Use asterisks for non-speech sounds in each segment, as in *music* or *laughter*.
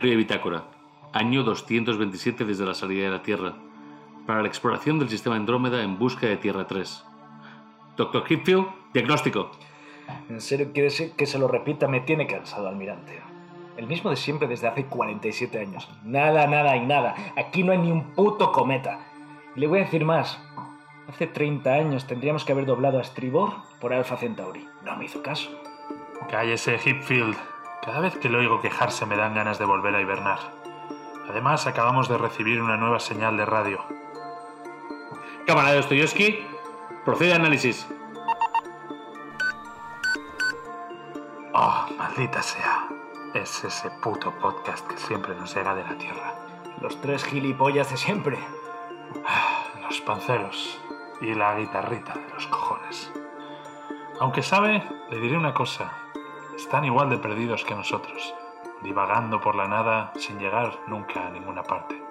de Bitácora, año 227 desde la salida de la Tierra, para la exploración del sistema Andrómeda en busca de Tierra 3. Doctor Hipfield, diagnóstico. ¿En serio quiere que se lo repita? Me tiene cansado, almirante. El mismo de siempre desde hace 47 años. Nada, nada y nada. Aquí no hay ni un puto cometa. Y le voy a decir más. Hace 30 años tendríamos que haber doblado a estribor por Alpha Centauri. No me hizo caso. Cállese, Hipfield. Cada vez que lo oigo quejarse me dan ganas de volver a hibernar. Además, acabamos de recibir una nueva señal de radio. Cámara de procede a análisis. Oh, maldita sea. Es ese puto podcast que siempre nos llega de la Tierra. Los tres gilipollas de siempre. Los panceros y la guitarrita de los cojones. Aunque sabe, le diré una cosa. Están igual de perdidos que nosotros, divagando por la nada sin llegar nunca a ninguna parte.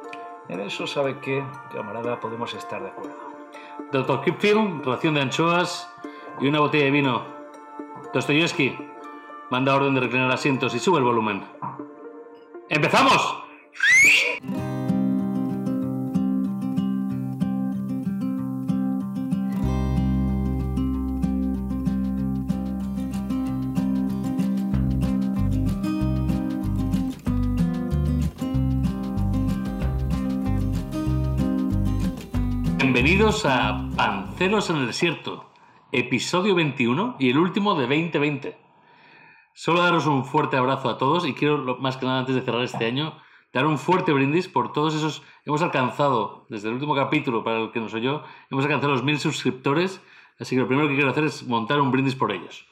En eso sabe que, camarada, podemos estar de acuerdo. Doctor Kipfield, ración de anchoas y una botella de vino. Dostoyevsky, manda orden de reclinar asientos y sube el volumen. ¡Empezamos! Bienvenidos a Panceros en el Desierto, episodio 21 y el último de 2020. Solo daros un fuerte abrazo a todos y quiero, más que nada, antes de cerrar este año, dar un fuerte brindis por todos esos. Hemos alcanzado, desde el último capítulo, para el que nos oyó, hemos alcanzado los mil suscriptores, así que lo primero que quiero hacer es montar un brindis por ellos.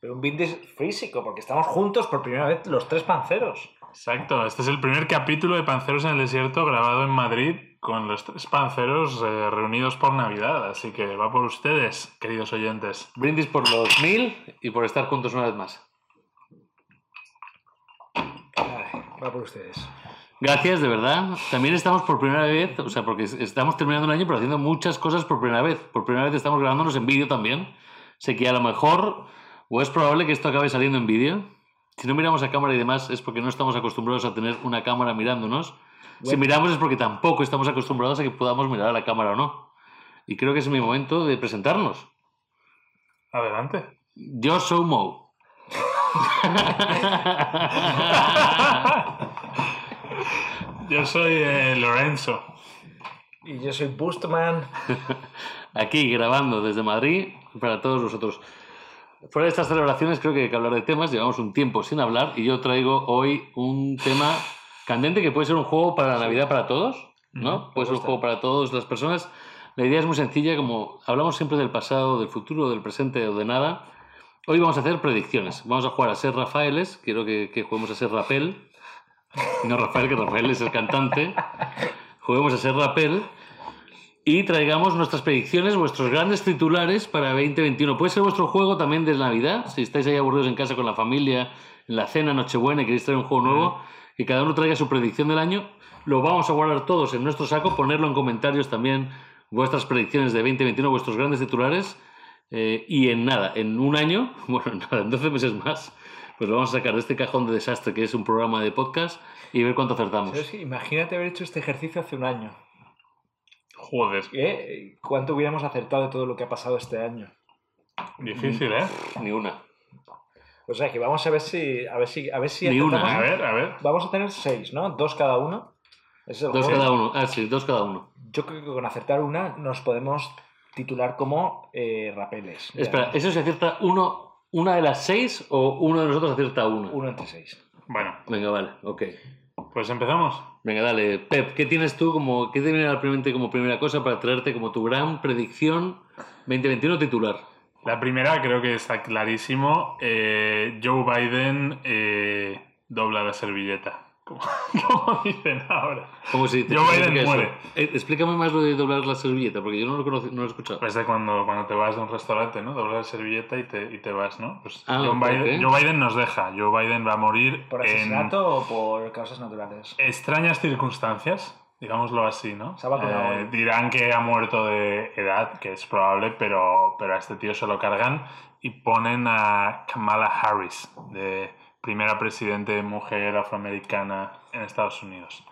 Pero un brindis físico, porque estamos juntos por primera vez los tres panceros. Exacto, este es el primer capítulo de Panceros en el Desierto grabado en Madrid con los tres panceros eh, reunidos por Navidad, así que va por ustedes, queridos oyentes. Brindis por los mil y por estar juntos una vez más. va por ustedes. Gracias, de verdad. También estamos por primera vez, o sea, porque estamos terminando el año, pero haciendo muchas cosas por primera vez. Por primera vez estamos grabándonos en vídeo también. Sé que a lo mejor, o es probable que esto acabe saliendo en vídeo. Si no miramos a cámara y demás, es porque no estamos acostumbrados a tener una cámara mirándonos. Si miramos es porque tampoco estamos acostumbrados a que podamos mirar a la cámara o no. Y creo que es mi momento de presentarnos. Adelante. Yo soy Mo. *laughs* yo soy eh, Lorenzo. Y yo soy Boostman. *laughs* Aquí grabando desde Madrid para todos vosotros. Fuera de estas celebraciones creo que hay que hablar de temas. Llevamos un tiempo sin hablar y yo traigo hoy un tema candente que puede ser un juego para la Navidad para todos, ¿no? puede ser un juego para todas las personas. La idea es muy sencilla, como hablamos siempre del pasado, del futuro, del presente o de nada. Hoy vamos a hacer predicciones. Vamos a jugar a ser Rafaeles. Quiero que, que juguemos a ser Rapel. No Rafael, que Rafael es el cantante. *laughs* Juguemos a ser Rapel y traigamos nuestras predicciones, vuestros grandes titulares para 2021. Puede ser vuestro juego también de Navidad, si estáis ahí aburridos en casa con la familia, en la cena, Nochebuena y queréis traer un juego nuevo que cada uno traiga su predicción del año. Lo vamos a guardar todos en nuestro saco, ponerlo en comentarios también vuestras predicciones de 2021, vuestros grandes titulares. Eh, y en nada, en un año, *laughs* bueno, nada, en 12 meses más, pues lo vamos a sacar de este cajón de desastre que es un programa de podcast y ver cuánto acertamos. imagínate haber hecho este ejercicio hace un año. Joder. ¿Eh? ¿Cuánto hubiéramos acertado de todo lo que ha pasado este año? Difícil, ¿eh? Ni una. O sea que vamos a ver si. A ver si. A ver si Ni una. A ver, a ver. Vamos a tener seis, ¿no? Dos cada uno. dos cada uno. Ah, sí, dos cada uno. Yo creo que con acertar una nos podemos titular como eh, rapeles. Espera, ¿eso se acierta uno, una de las seis o uno de nosotros acierta uno? Uno entre seis. Bueno. Venga, vale, ok. Pues empezamos. Venga, dale. Pep, ¿qué tienes tú como, qué te viene como primera cosa para traerte como tu gran predicción 2021 titular? La primera creo que está clarísimo. Eh, Joe Biden eh, dobla la servilleta. *laughs* Como, dicen ahora. Como si Joe Biden muere. Eh, explícame más lo de doblar la servilleta, porque yo no lo, conozco, no lo he escuchado. Es de cuando, cuando te vas de un restaurante, ¿no? Doblas la servilleta y te, y te vas, ¿no? Pues ah, Joe, Biden, Joe, Biden, nos deja. Joe Biden va a morir. ¿Por asesinato o por causas naturales? Extrañas circunstancias digámoslo así, ¿no? Eh, dirán que ha muerto de edad, que es probable, pero, pero a este tío se lo cargan y ponen a Kamala Harris de primera presidente mujer afroamericana en Estados Unidos.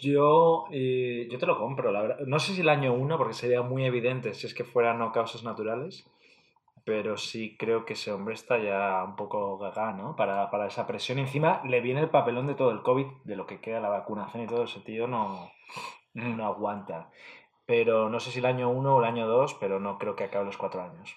Yo, eh, yo te lo compro, la verdad. No sé si el año 1, porque sería muy evidente si es que fueran no causas naturales, pero sí creo que ese hombre está ya un poco gaga, ¿no? Para, para esa presión. Encima le viene el papelón de todo el COVID, de lo que queda la vacunación y todo ese tío no, no aguanta. Pero no sé si el año 1 o el año 2, pero no creo que acabe los cuatro años.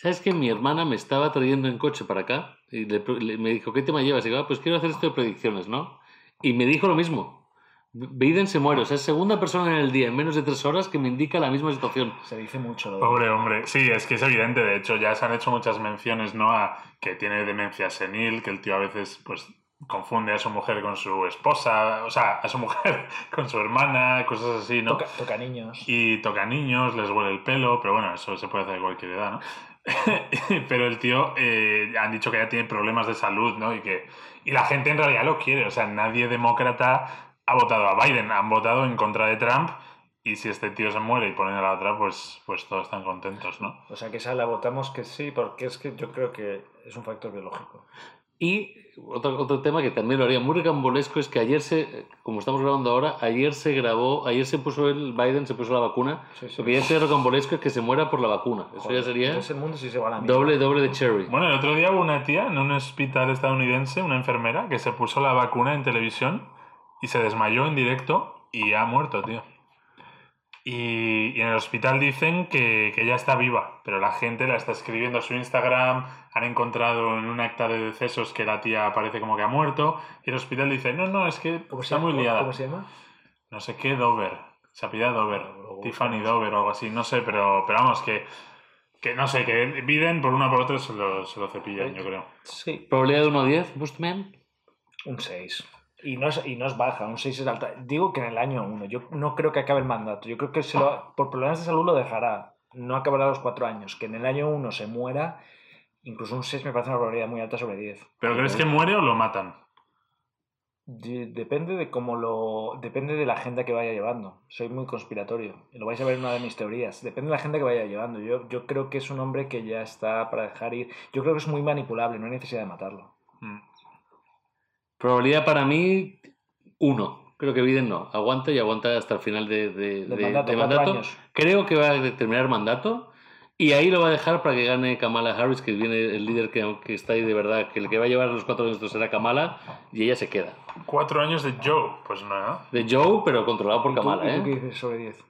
¿Sabes que mi hermana me estaba trayendo en coche para acá? Y le- le- me dijo, ¿qué tema llevas? Y digo, "Ah, pues quiero hacer esto de predicciones, ¿no? Y me dijo lo mismo. Biden se muere. O sea, es segunda persona en el día, en menos de tres horas, que me indica la misma situación. Se dice mucho. Lo de- Pobre hombre. Sí, es que es evidente. De hecho, ya se han hecho muchas menciones, ¿no? A que tiene demencia senil, que el tío a veces, pues, confunde a su mujer con su esposa, o sea, a su *laughs* mujer con su hermana, cosas así, ¿no? Toca, toca niños. Y toca niños, les huele el pelo, pero bueno, eso se puede hacer a cualquier edad, ¿no? *laughs* pero el tío eh, han dicho que ya tiene problemas de salud, ¿no? Y que y la gente en realidad lo quiere, o sea, nadie demócrata ha votado a Biden, han votado en contra de Trump y si este tío se muere y ponen a la otra, pues, pues todos están contentos, ¿no? O sea, que esa la votamos que sí, porque es que yo creo que es un factor biológico. Y otro, otro tema que también lo haría muy recambolesco es que ayer se, como estamos grabando ahora, ayer se grabó, ayer se puso el Biden, se puso la vacuna. Sí, sí. Lo que ya sería recambolesco es que se muera por la vacuna. Eso Joder, ya sería Entonces el mundo sí se va a la mierda. doble, doble de cherry. Bueno, el otro día hubo una tía en un hospital estadounidense, una enfermera, que se puso la vacuna en televisión y se desmayó en directo y ha muerto, tío. Y, y en el hospital dicen que, que ella está viva, pero la gente la está escribiendo a su Instagram, han encontrado en un acta de decesos que la tía parece como que ha muerto, y el hospital dice, no, no, es que ¿Cómo se está llama? muy liada. ¿Cómo se llama? No sé qué, Dover. Se apellida Dover. Tiffany. Dover o algo así. No sé, pero, pero vamos, que, que no sé, que Biden por una por otra se lo, se lo cepillan, yo creo. Sí. Probabilidad de 1 a 10, Boostman. Un 6. Y no, es, y no es baja, un 6 es alta. Digo que en el año 1. Yo no creo que acabe el mandato. Yo creo que se lo- por problemas de salud lo dejará. No acabará los 4 años. Que en el año 1 se muera. Incluso un 6 me parece una probabilidad muy alta sobre 10. ¿Pero crees que muere o lo matan? De- Depende de cómo lo. Depende de la agenda que vaya llevando. Soy muy conspiratorio. Lo vais a ver en una de mis teorías. Depende de la agenda que vaya llevando. Yo, yo creo que es un hombre que ya está para dejar ir. Yo creo que es muy manipulable, no hay necesidad de matarlo. Probabilidad para mí 1. Creo que Biden no. Aguanta y aguanta hasta el final de, de- Del de- mandato, de. Creo que va a terminar mandato. Y ahí lo va a dejar para que gane Kamala Harris, que viene el líder que, que está ahí de verdad, que el que va a llevar los cuatro años será Kamala, y ella se queda. Cuatro años de Joe. Pues no, ¿no? De Joe, pero controlado por ¿Y tú- Kamala, y tú qué ¿eh? dices sobre 10?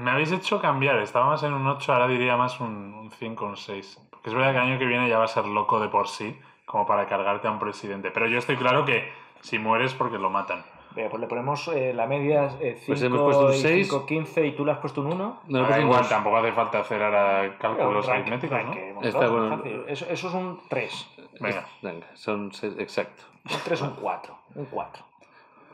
Me habéis hecho cambiar. Estaba más en un 8, ahora diría más un, un 5 o un 6. Porque es verdad que el año que viene ya va a ser loco de por sí, como para cargarte a un presidente. Pero yo estoy claro que si mueres porque lo matan. Venga, pues le ponemos eh, la media 5 Pues hemos puesto un seis. 15 y tú le has puesto un 1. No, pues un igual, dos. tampoco hace falta hacer ahora cálculos aritméticos, ¿no? Está bueno. Eso, eso es un 3. Venga. Venga, son seis- exacto. Un 3, un 4. Un 4.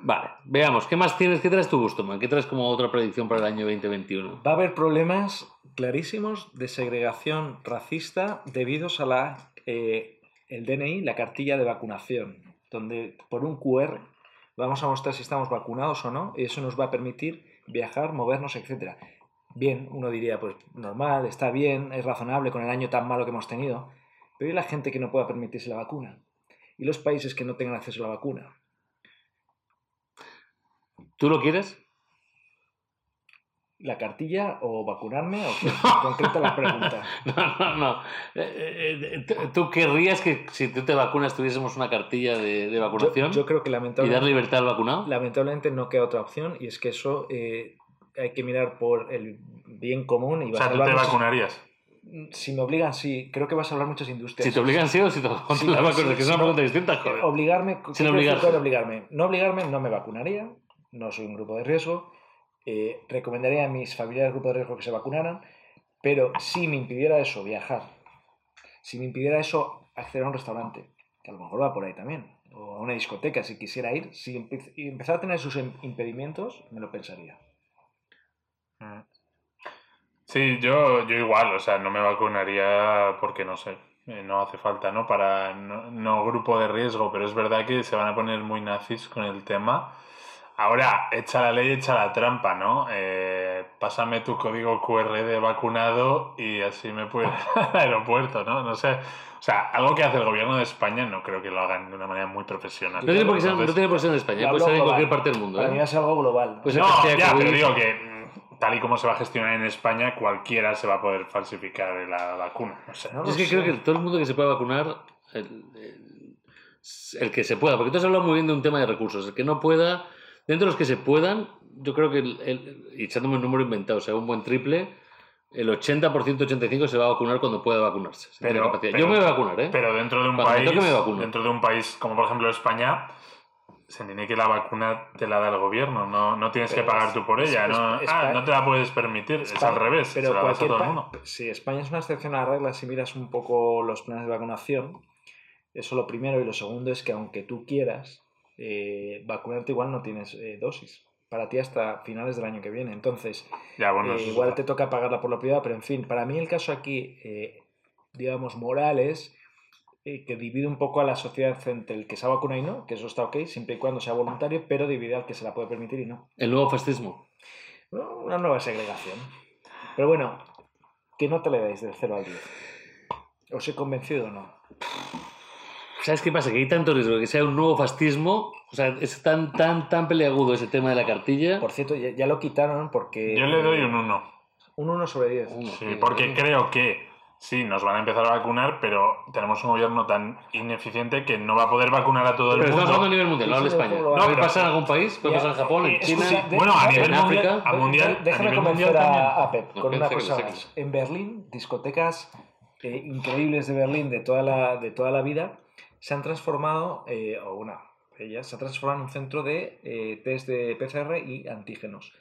Vale, veamos, ¿qué más tienes? ¿Qué traes tú, Gustoman? ¿Qué traes como otra predicción para el año 2021? Va a haber problemas clarísimos de segregación racista debidos a la eh, el DNI, la cartilla de vacunación, donde por un QR vamos a mostrar si estamos vacunados o no, y eso nos va a permitir viajar, movernos, etc. Bien, uno diría, pues normal, está bien, es razonable con el año tan malo que hemos tenido, pero ¿y la gente que no pueda permitirse la vacuna? ¿Y los países que no tengan acceso a la vacuna? ¿Tú lo quieres? ¿La cartilla o vacunarme? ¿O qué? *laughs* concreta la pregunta? *laughs* No, no, no. Eh, eh, eh, ¿Tú querrías que si tú te vacunas tuviésemos una cartilla de, vacunación yo creo que y dar lamentablemente... libertad al vacunado? lamentablemente no queda otra opción y es que eso eh, hay que mirar por el bien común y O va a sea, tú te vacunarías. Si me obligan, sí, creo que va a salvar muchas industrias. Si te obligan sí o si te Sí, la vacuna, sí, que es una no. pregunta distinta, joder. Obligarme, ¿qué Sin con obligarme. No obligarme, no me vacunaría, no soy un grupo de riesgo. Eh, recomendaría a mis familiares grupo de riesgo que se vacunaran, pero si me impidiera eso, viajar, si me impidiera eso, acceder a un restaurante, que a lo mejor va por ahí también, o a una discoteca, si quisiera ir, si empe- y empezar a tener sus im- impedimentos, me lo pensaría. Mm. Sí, yo, yo igual, o sea, no me vacunaría porque no sé, eh, no hace falta, ¿no? Para no, no grupo de riesgo, pero es verdad que se van a poner muy nazis con el tema. Ahora, echa la ley, echa la trampa, ¿no? Eh, pásame tu código QR de vacunado y así me puedo ir *laughs* al aeropuerto, ¿no? No sé. O sea, algo que hace el gobierno de España no creo que lo hagan de una manera muy profesional. No tiene por qué ser, no tiene por qué ser en España, puede ser en cualquier parte del mundo. Para mí ¿eh? es algo global. Pues no, ya, pero digo que mm, tal y como se va a gestionar en España, cualquiera se va a poder falsificar la vacuna. No sé. No Yo es que creo que todo el mundo que se pueda vacunar, el, el- el que se pueda, porque tú has hablado muy bien de un tema de recursos, el que no pueda, dentro de los que se puedan, yo creo que, el, el- echándome un número inventado, o sea, un buen triple, el 80%, 85% se va a vacunar cuando pueda vacunarse. tiene Pero- yo me voy a vacunar, ¿eh? Pero dentro de un Cuando país, dentro de un país como por ejemplo España, se entiende que la vacuna te la da el gobierno, no, no tienes Pero que pagar es- tú por es- ella, es- no, ah, no te la puedes permitir, es al revés, Pero se la das a todo el mundo. Sí, España es una excepción a la regla si miras un poco los planes de vacunación. Eso lo primero. Y lo segundo es que aunque tú quieras eh, vacunarte, igual no tienes eh, dosis. Para ti hasta finales del año que viene. Entonces, Ya, bueno, eh, igual te toca pagarla por la privada, pero en fin, para mí el caso aquí, eh, digamos, moral es eh, que divide un poco a la sociedad entre el que se ha vacunado y no, que eso está ok, siempre y cuando sea voluntario, pero divide al que se la puede permitir y no. El nuevo fascismo. Bueno, Una nueva segregación. Pero bueno, ¿qué nota le dais del 0 al 10? ¿Os he convencido o no? ¿Sabes qué pasa? Que hay tanto riesgo de que sea un nuevo fascismo, o sea, es tan, tan, tan peleagudo ese tema de la cartilla. Por cierto, ya, ya lo quitaron porque... Yo le doy un 1. Un 1 sobre 10. Uno, Sí, porque creo que sí, nos van a empezar a vacunar, pero tenemos un gobierno tan ineficiente que no va a poder vacunar a todo el Pero estamos hablando a mundo. nivel mundial, no hablo de Sí, sí, España. lo ¿Puede pero- pasar en algún país? ¿Puede pasar en Japón, en China? escucha, de- Bueno, a nivel en mundial, África. a mundial, a Déjame nivel mundial a, a Pep No, con una cosa más. En Berlín, discotecas eh, increíbles de Berlín de toda la, de toda la vida se han transformado, eh, o una, ellas se han transformado en un centro de eh, test de PCR y antígenos,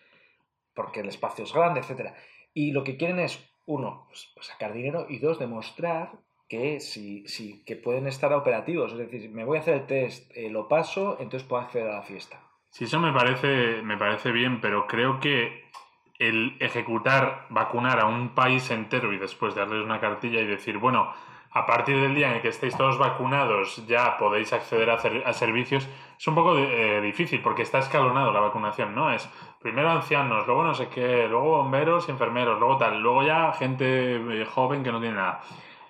porque el espacio es grande, etcétera. Y lo que quieren es, uno, pues, pues, sacar dinero y dos, demostrar que, si, si, que pueden estar operativos. Es decir, me voy a hacer el test, eh, lo paso, entonces puedo acceder a la fiesta. Sí, eso me parece, me parece bien, pero creo que el ejecutar, vacunar a un país entero y después darles una cartilla y decir, bueno, a partir del día en el que estéis todos vacunados ya podéis acceder a, servicios, es un poco eh, difícil porque está escalonado la vacunación, ¿no? Es primero ancianos, luego no sé qué, luego bomberos y enfermeros, luego tal, luego ya gente eh, joven que no tiene nada.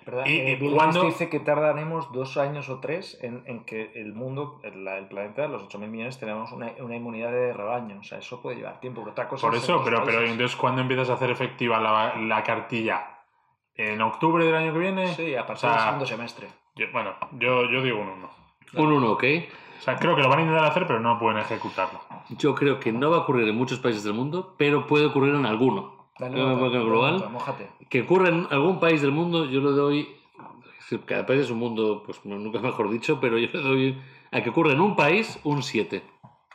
¿Verdad? ¿Y- Eh, Bill Gates dice que tardaremos dos años o tres en, en que el mundo, el, el planeta, los 8.000 millones, tenemos una, una inmunidad de rebaño. O sea, eso puede llevar tiempo. Pero otra cosa Por eso, pero, pero entonces, ¿cuándo empiezas a hacer efectiva la, la cartilla? ¿En octubre del año que viene? Sí, a O partir sea, del segundo semestre. yo- bueno, yo, yo digo un 1. Un 1, ¿ok? O sea, creo que lo van a intentar hacer, pero no pueden ejecutarlo. Yo creo que no va a ocurrir en muchos países del mundo, pero puede ocurrir en alguno. Dale que nota, en global, nota, mójate. que ocurra en algún país del mundo, yo le doy. Cada país es un mundo, pues nunca mejor dicho, pero yo le doy a que ocurra en un país un 7.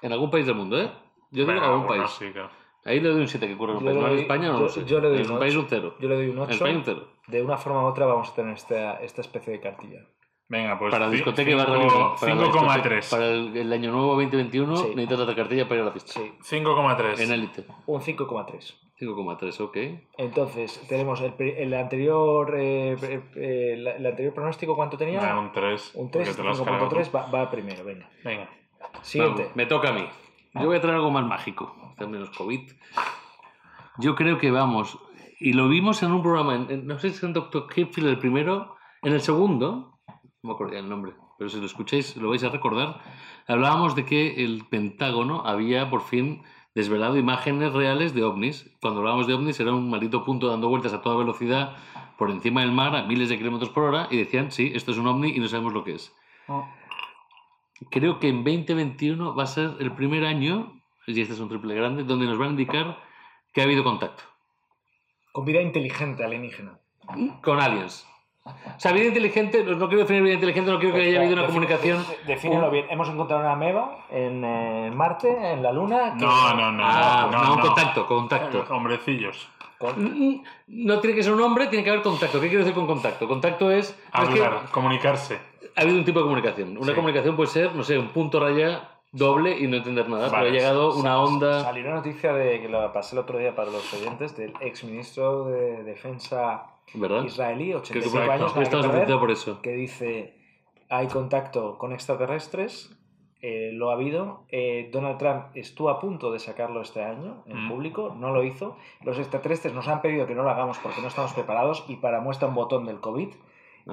En algún país del mundo, ¿eh? Yo digo Bueno, algún bueno, país. sí, claro. Ahí le doy un 7 que ocurra en un Yo país. No en doy- España no yo- lo sé. yo le doy en un un país un 0. Yo le doy un En 8. España un 0. De una forma u otra vamos a tener esta, esta especie de cartilla. Venga, pues Para discoteca y barra libre. Para la discoteca- 5,3. Para el, el año nuevo 2021 Sí. necesitas otra cartilla para ir a la fiesta. Sí, 5,3. En élite. un 5,3. 5,3, ok. Entonces, tenemos el, el anterior eh, eh, el, el anterior pronóstico, ¿cuánto tenía? Un 3. un 3, 5.3 va, va primero, venga. Venga. Siguiente. Vamos, me toca a mí. Yo voy a traer algo más mágico. Hace menos COVID. Yo creo que vamos. Y lo vimos en un programa, en- en- no sé si es en Doctor Kipfield el primero, en el segundo, no me acuerdo el nombre, pero si lo escucháis lo vais a recordar, hablábamos de que el Pentágono había por fin desvelado imágenes reales de ovnis. Cuando hablábamos de ovnis era un maldito punto dando vueltas a toda velocidad por encima del mar a miles de kilómetros por hora y decían, sí, esto es un ovni y no sabemos lo que es. Creo que en 2021 va a ser el primer año, y este es un triple grande, donde nos van a indicar que ha habido contacto Con vida inteligente alienígena. con aliens. O sea, vida inteligente, no quiero definir vida inteligente, no quiero que haya habido una comunicación. de- Defínelo bien. Hemos encontrado una ameba en eh, Marte, en la Luna. que- No, no, no. Ah, no, no, no. contacto, contacto. *laughs* Hombrecillos. No tiene que ser un hombre, tiene que haber contacto. ¿Qué quiero decir con contacto? Contacto es. es que Hablar, comunicarse. ha habido un tipo de comunicación. Una Sí. comunicación puede ser, no sé, un punto raya doble y no entender nada. Vale. Pero ha llegado una onda. Salió una noticia de que lo pasé el otro día para los oyentes del exministro de Defensa ¿Verdad? israelí, Creo que 85 por- años, nada que afectados por eso. que dice hay contacto con extraterrestres eh, lo ha habido. Eh, Donald Trump estuvo a punto de sacarlo este año en Mm. público, no lo hizo. Los extraterrestres nos han pedido que no lo hagamos porque no estamos preparados y para muestra un botón del COVID,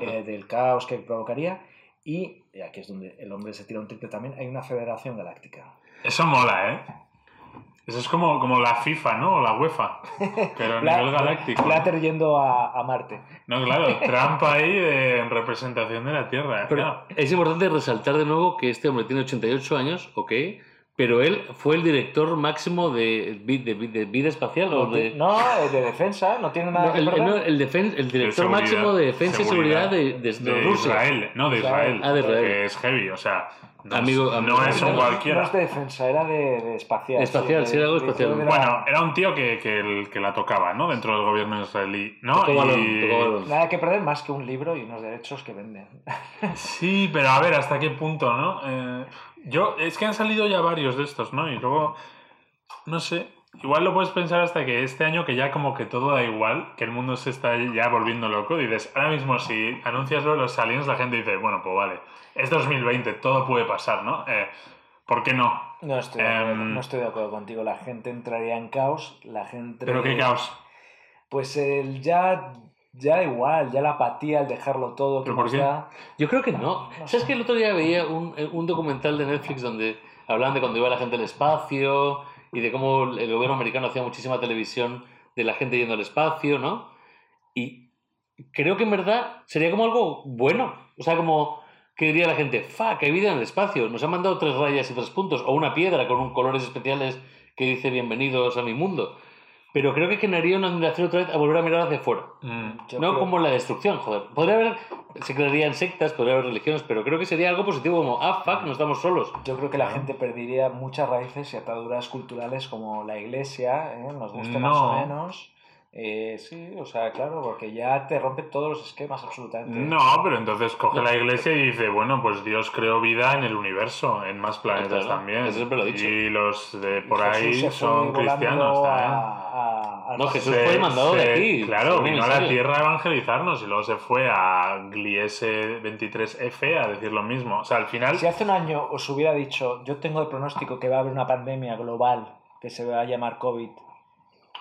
eh, del caos que provocaría. Y y aquí es donde el hombre se tira un triple también. Hay una federación galáctica. Eso mola, ¿eh? Eso es como, como la FIFA, ¿no? O la UEFA. Pero a *laughs* nivel galáctico. Platter yendo a, a Marte. No, claro, Trump ahí de- en representación de la Tierra. ¿eh? Pero Claro. es importante resaltar de nuevo que este hombre tiene 88 años, ok, pero él fue el director máximo de, de, de vida espacial o de... No, eh, de defensa, no tiene nada No, que el, no, el, defen- el director máximo de defensa y seguridad de, de- de de Rusia. Israel, no, de Israel. Ah, de Israel. Que es heavy, o sea, no, Amigo- es, amigo- no es un No, cualquiera. No es de defensa, era de, de espacial. Espacial, sí, era algo de- espacial. de- de- Bueno, era un tío que, que, el- que la tocaba, ¿no? Dentro del gobierno israelí, ¿no? Tocó Y- balón, tocó balón. Nada que perder más que un libro y unos derechos que venden. Sí, pero a ver, ¿hasta qué punto, no? Eh, yo, es que han salido ya varios de estos, ¿no? Y luego, no sé, igual lo puedes pensar hasta que este año que ya como que todo da igual, que el mundo se está ya volviendo loco, dices, ahora mismo si anuncias los aliens, la gente dice, bueno, pues vale, es 2020, todo puede pasar, ¿no? Eh, ¿Por qué no? No estoy, de acuerdo, Em, no estoy de acuerdo contigo. La gente entraría en caos. La gente. Pero qué caos. Pues el ya. Ya da igual, ya la apatía, el dejarlo todo. ¿Pero por qué? está. Yo creo que no. ¿Sabes que el otro día veía un, un documental de Netflix donde hablaban de cuando iba la gente al espacio y de cómo el gobierno americano hacía muchísima televisión de la gente yendo al espacio, ¿no? Y creo que en verdad sería como algo bueno. O sea, como que diría la gente, fuck, hay vida en el espacio. Nos han mandado tres rayas y tres puntos. O una piedra con un- colores especiales que dice bienvenidos a mi mundo. Pero creo que generaría una admiración otra vez a volver a mirar hacia afuera. Mm, no creo- como la destrucción, joder. Podría haber, se crearían sectas, podría haber religiones, pero creo que sería algo positivo como, ah, fuck, no estamos solos. Yo creo que la gente perdería muchas raíces y ataduras culturales como la iglesia, ¿eh? nos guste más o menos. Eh, sí, o sea, claro, porque ya te rompe todos los esquemas absolutamente. No, pero entonces coge la iglesia y dice, bueno, pues Dios creó vida en el universo, en más planetas Claro, también. eso siempre lo he dicho. Y los de por ahí son cristianos a- No. Jesús fue mandado de aquí, Claro, vino a la. Tierra a evangelizarnos y luego se fue a Gliese 23F a decir lo mismo. O sea, al final... Si hace un año os hubiera dicho, yo tengo el pronóstico que va a haber una pandemia global que se va a llamar COVID,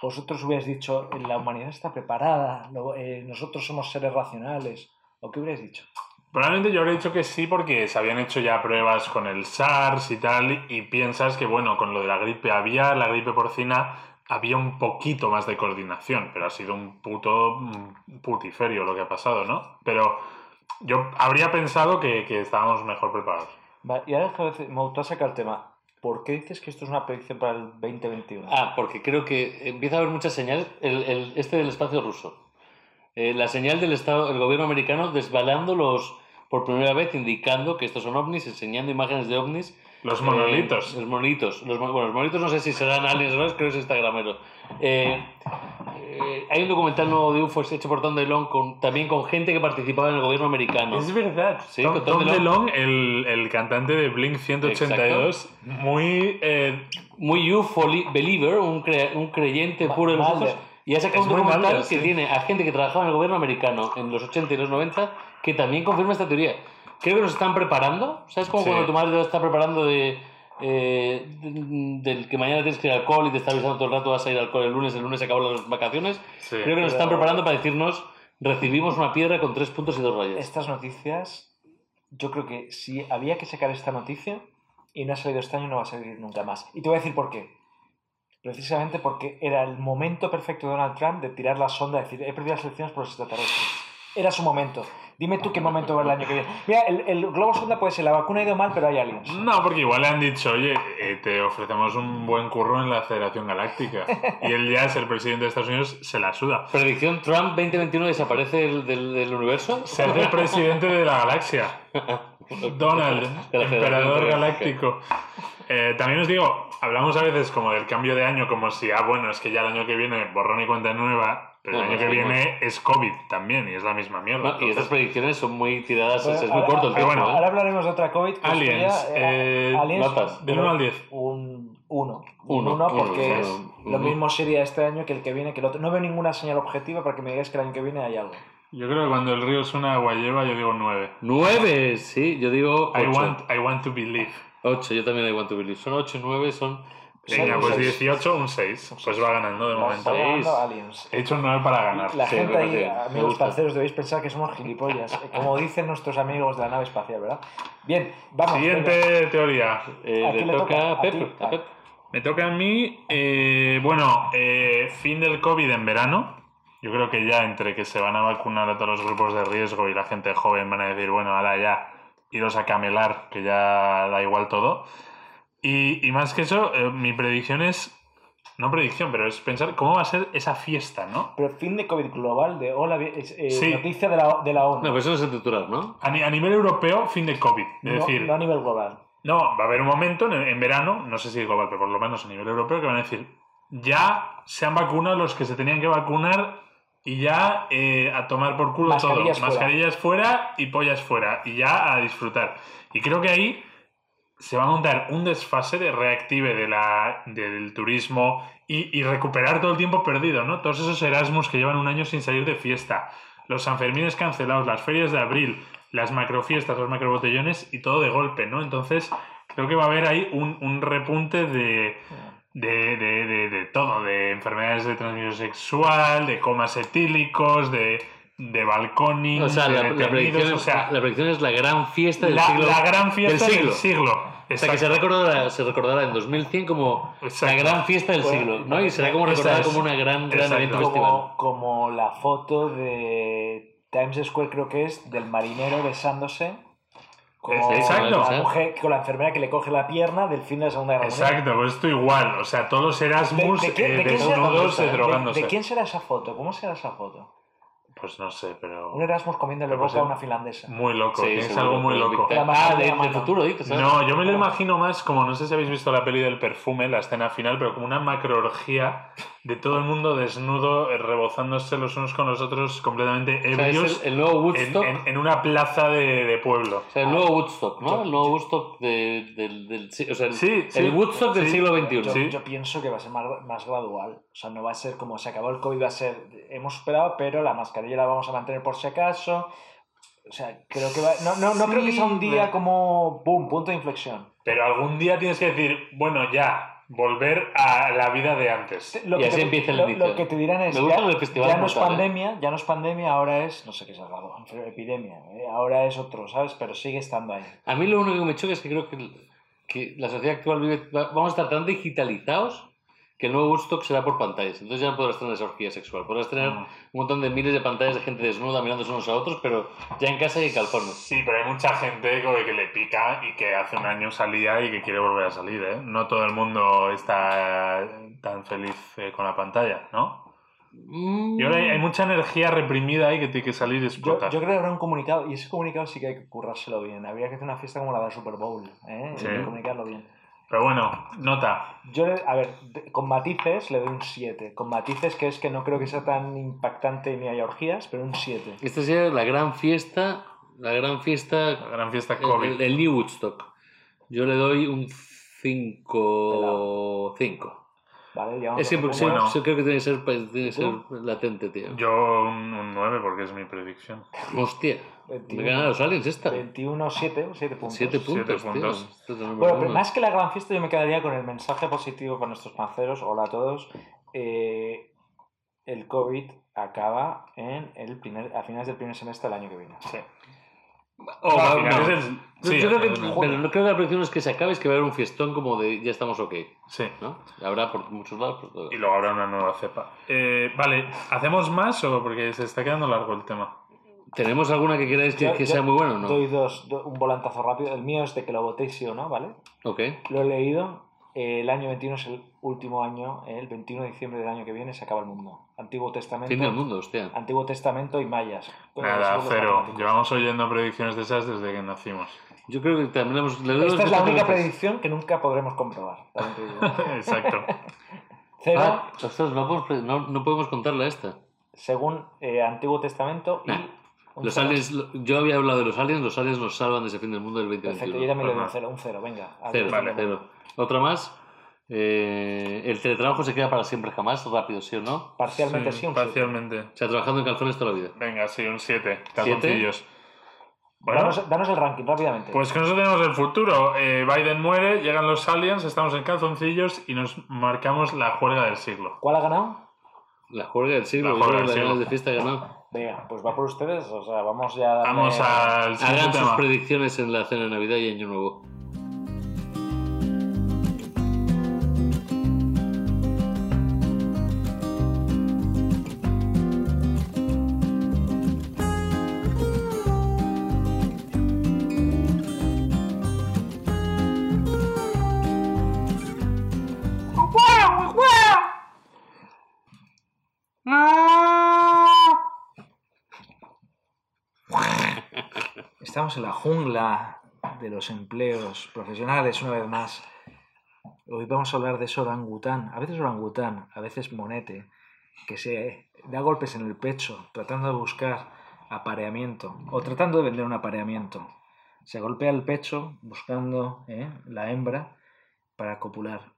vosotros hubierais dicho, la humanidad está preparada, lo- eh, nosotros somos seres racionales, ¿o qué hubierais dicho? Probablemente yo habría dicho que sí porque se habían hecho ya pruebas con el SARS y tal y piensas que bueno, con lo de la gripe aviar, la gripe porcina, había un poquito más de coordinación, pero ha sido un puto mm, putiferio lo que ha pasado, ¿no? Pero yo habría pensado que, que estábamos mejor preparados. Va, y ahora me gustó sacar el tema. ¿Por qué dices que esto es una predicción para el 2021? Ah, porque creo que empieza a haber muchas señales. El, el- este del espacio ruso. Eh, la señal del Estado, el gobierno americano desbalando los, por primera vez, indicando que estos son ovnis, enseñando imágenes de ovnis. Los monolitos. Eh, los monolitos. Los, bueno, los monolitos no sé si serán aliens o creo que es instagramero. Eh, eh, hay un documental nuevo de UFOs hecho por Tom DeLonge con, también con gente que participaba en el gobierno americano. Es verdad. Sí, Tom, Tom Tom DeLonge. DeLonge, el, el cantante de Blink 182, muy... eh, muy UFO li- believer, un, cre- un creyente puro de los ojos, y ha sacado un documental Mulder, que sí. tiene a gente que trabajaba en el gobierno americano en los 80 y los 90 que también confirma esta teoría. Creo que nos están preparando, ¿sabes? Como Sí. cuando tu madre te está preparando de, eh, de- del que mañana tienes que ir al alcohol y te está avisando todo el rato vas a ir al alcohol el lunes, el lunes se acaban las vacaciones. sí. Creo que nos están preparando para decirnos recibimos una piedra con tres puntos y dos rayas. Estas noticias, yo creo que si había que sacar esta noticia y no ha salido este año, no va a salir nunca más. Y te voy a decir por qué. Precisamente porque era el momento perfecto de Donald Trump de tirar la sonda y decir, he perdido las elecciones por los extraterrestres. Era su momento. Dime tú qué momento va el año que viene. Mira, el, el globo sonda puede ser, la vacuna ha ido mal, pero hay aliens. No, porque igual le han dicho, oye, eh, te ofrecemos un buen curro en la Federación Galáctica. Y él ya es el presidente de Estados Unidos, se la suda. Predicción, Trump 2021 desaparece del, del- del universo. Se hace presidente de la galaxia. Donald, emperador galáctico. Eh, también os digo, hablamos a veces como del cambio de año, como si, ah, bueno, es que ya el año que viene borrón y cuenta nueva, pero el No, año no, que viene es COVID también y es la misma mierda. No, y estas predicciones son muy tiradas, Bueno, es, muy ahora- corto el ahora- tiempo. ¿eh? Ahora hablaremos de otra COVID. Aliens, eh, eh, aliens, notas, del uno al diez. Un 1. Uno, Un 1 uno, porque uno, es- uno. lo mismo sería este año que el que viene que el otro. No veo ninguna señal objetiva para que me digáis que el año que viene hay algo. Yo creo que cuando el río es una agua lleva, yo digo nueve. Nueve, sí, yo digo I ocho. want, I want to believe. 8, yo también I want to believe. Son 8, 9, son. Venga, pues seis. 18, un 6. Pues va ganando de momento. Aliens. He hecho un 9 para ganar. La Sí, gente me ahí, amigos parceros, debéis pensar que somos gilipollas, *laughs* como dicen nuestros amigos de la nave espacial, ¿verdad? Bien, vamos. venga. Siguiente teoría. Eh, ¿A le le toca a Pep. Me toca a mí, eh, bueno, eh, fin del COVID en verano. Yo creo que ya entre que se van a vacunar a todos los grupos de riesgo y la gente joven van a decir, bueno, ahora ya, iros a camelar, que ya da igual todo. Y, y más que eso, eh, mi predicción es, no predicción, pero es pensar cómo va a ser esa fiesta, ¿no? Pero fin de COVID global, de hola, es, eh, Sí. noticia de la, de la ONU. No, pues eso no es el titular, ¿no? A, ni- a nivel europeo, fin de COVID. Es No- decir, no a nivel global. No, va a haber un momento en, en verano, no sé si es global, pero por lo menos a nivel europeo, que van a decir, ya se han vacunado los que se tenían que vacunar y ya eh, a tomar por culo Mascarillas todo. fuera. Mascarillas fuera y pollas fuera. Y ya a disfrutar. Y creo que ahí se va a montar un desfase de reactive de la, del turismo y, y recuperar todo el tiempo perdido, ¿no? Todos esos Erasmus que llevan un año sin salir de fiesta, los Sanfermines cancelados, las ferias de abril, las macrofiestas, los macrobotellones y todo de golpe, ¿no? Entonces, creo que va a haber ahí un, un repunte de, de, de, de, de todo, de enfermedades de transmisión sexual, de comas etílicos, de, de balconing, O sea, la, la predicción, o sea, la predicción es la gran fiesta del la, siglo. la gran fiesta del del siglo. O sea, que se recordará, se recordará en 2100 como Exacto. la gran fiesta del Bueno, siglo, ¿no? Y será como recordada es. como una gran, gran evento festival. Como, la foto de Times Square, creo que es, del marinero besándose con Exacto. la mujer, con la enfermera que le coge la pierna del fin de la Segunda Guerra Mundial. Exacto, pues esto igual. O sea, todos los ¿De, Erasmus de eh, de quién será, desnudos eh, de- drogándose. de quién será esa foto? ¿Cómo será esa foto? Pues no sé, pero. Un Erasmus comiéndole boca a una finlandesa. Muy loco, Sí, seguro, algo muy loco. Ah, de- del futuro, dices. No, yo me lo imagino más como, no sé si habéis visto la peli del perfume, la escena final, pero como una macroorgía de todo el mundo desnudo, rebozándose los unos con los otros, completamente O sea, es ebrios, el, el nuevo en, Woodstock. en- en una plaza de, de pueblo. O sea, el nuevo Woodstock, ¿no? El nuevo Woodstock de- del, del o sea, el, Sí, sí. el Woodstock del Sí. siglo XXI. Yo, Sí. yo pienso que va a ser más, más gradual. O sea, no va a ser como se acabó el COVID, va a ser, hemos superado, pero la mascarilla la vamos a mantener por si acaso. O sea, creo que va, no, no, no Sí, creo que sea un día me- como, boom, punto de inflexión. Pero algún día tienes que decir, bueno, ya, volver a la vida de antes. Lo Y que así te, empieza el lo, lo que te dirán es, Me gusta ya, lo del festival ya no es ¿eh? pandemia, ya no es pandemia, ahora es, no sé qué es algo, epidemia, ¿eh? ahora es otro, ¿sabes? Pero sigue estando ahí. A mí lo único que me choca es que creo que, que la sociedad actual vive. va- Vamos a estar tan digitalizados que el nuevo Woodstock será por pantallas. Entonces ya no podrás tener esa orgía sexual. Podrás tener Mm. un montón de miles de pantallas de gente desnuda mirándose unos a otros, pero ya en casa y en calzones. Sí, pero hay mucha gente como que le pica y que hace un año salía y que quiere volver a salir, ¿eh? No todo el mundo está tan feliz eh, con la pantalla, ¿no? Mm. Y ahora hay, hay mucha energía reprimida ahí que tiene que salir y Yo, explotar. yo creo que habrá un comunicado, y ese comunicado sí que hay que currárselo bien. Habría que hacer una fiesta como la del Super Bowl, ¿eh? Sí. Hay que comunicarlo bien. Pero bueno, nota. Yo, le- a ver, con matices le doy un 7. Con matices que es que no creo que sea tan impactante ni haya orgías, pero un 7. Esta sería la gran fiesta, la gran fiesta, La gran fiesta el, COVID. el- el New Woodstock. Yo le doy un 5. 5. ¿Vale? Llevamos Es que porque Bueno. creo que tiene que ser, tiene que ser ¿Tú? latente, tío. Yo un, un 9 porque es mi predicción. Hostia, me 21, ganan los aliens esta. 21, 7, 7 puntos. 7 puntos, Bueno, pero más que la gran fiesta, yo me quedaría con el mensaje positivo para nuestros panceros. Hola a todos. Eh, el COVID acaba en el primer, a finales del primer semestre del año que viene. Sí. O, No, va- al final no. es el- sí, yo creo que, pero no creo que la predicción es que se acabe, es que va a haber un fiestón como de ya estamos ok, Sí. ¿no? Habrá por muchos lados, por todo. Y luego habrá una nueva cepa. Eh, vale, ¿hacemos más o porque se está quedando largo el tema? ¿Tenemos alguna que queráis que, Yo- que yo sea muy buena o no? Doy dos, do- un volantazo rápido. El mío es de que lo votéis sí o no, ¿vale? Ok. Lo he leído. Eh, el año 21 es el último año. eh, El 21 de diciembre del año que viene se acaba el mundo. Antiguo Testamento. Fin del mundo, hostia. Antiguo Testamento y mayas. Nada, cero. Llevamos oyendo predicciones de esas desde que nacimos. Yo creo que también le hemos... le hemos Esta es la única veces. predicción que nunca podremos comprobar. *laughs* Exacto. Cero, Ah, ostras, no podemos, no, no podemos contarla esta. según eh, Antiguo Testamento y... Nah. Los aliens, yo había hablado de los aliens, los aliens nos salvan de ese fin del mundo del Perfecto, 2021. yo también le doy un cero, un cero, venga. Cero, vale, cero. Otra más. Eh, el teletrabajo se queda para siempre, jamás, rápido, ¿sí o no? Parcialmente sí, un siete. Parcialmente. O sea, trabajando en calzones toda la vida. Venga, sí, un 7. Calzoncillos. Bueno, danos, danos el ranking rápidamente. pues con eso tenemos el futuro. Eh, Biden muere, llegan los aliens, estamos en calzoncillos y nos marcamos la juerga del siglo. ¿Cuál ha ganado? La juerga del siglo, La juerga que del siglo. de fiesta ganó. Venga, pues va por ustedes. O sea, vamos ya a darle- Vamos al siguiente Hagan sus predicciones en la cena de Navidad y Año Nuevo. En la jungla de los empleos profesionales una vez más. Hoy vamos a hablar de ese orangután, a veces orangután, a veces monete, que se da golpes en el pecho tratando de buscar apareamiento o tratando de vender un apareamiento. Se golpea el pecho buscando ¿eh? la hembra para copular.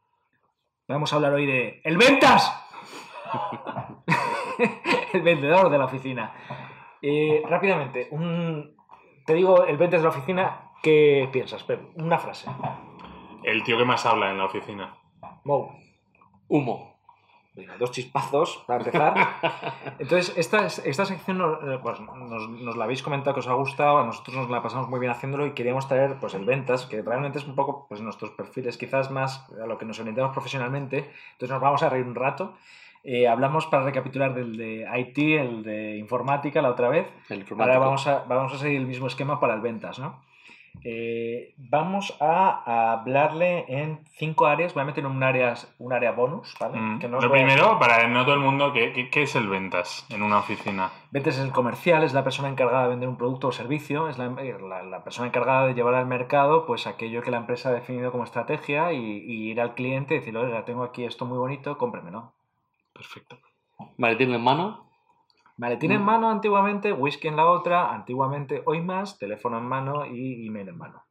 Vamos a hablar hoy de ¡El Ventas! *laughs* el vendedor de la oficina. Eh, rápidamente, un... te digo el Ventas de la oficina, ¿qué piensas, Pep? Una frase. El tío que más habla en la oficina. Mou. Humo. Venga, dos chispazos para empezar. *laughs* Entonces, esta, esta sección nos, eh, pues, nos, nos la habéis comentado que os ha gustado, a nosotros nos la pasamos muy bien haciéndolo y queríamos traer pues, el ventas, que realmente es un poco pues, nuestros perfiles, quizás más a lo que nos orientamos profesionalmente. Entonces nos vamos a reír un rato. Eh, hablamos para recapitular del de IT, el de informática la otra vez. El Ahora vamos a, vamos a seguir el mismo esquema para el ventas, ¿no? Eh, vamos a, a hablarle en cinco áreas. Voy a meter un área, un área bonus, ¿vale? Mm. Que no Lo a- primero, para no todo el mundo, ¿qué, qué, es el ventas en una oficina? Ventas es el comercial, es la persona encargada de vender un producto o servicio, es la, la- la persona encargada de llevar al mercado pues aquello que la empresa ha definido como estrategia y, y ir al cliente y decirle, oiga, tengo aquí esto muy bonito, cómpremelo. Perfecto. Maletín en mano. Maletín en Mm. mano antiguamente, whisky en la otra, antiguamente hoy más, teléfono en mano y email en mano.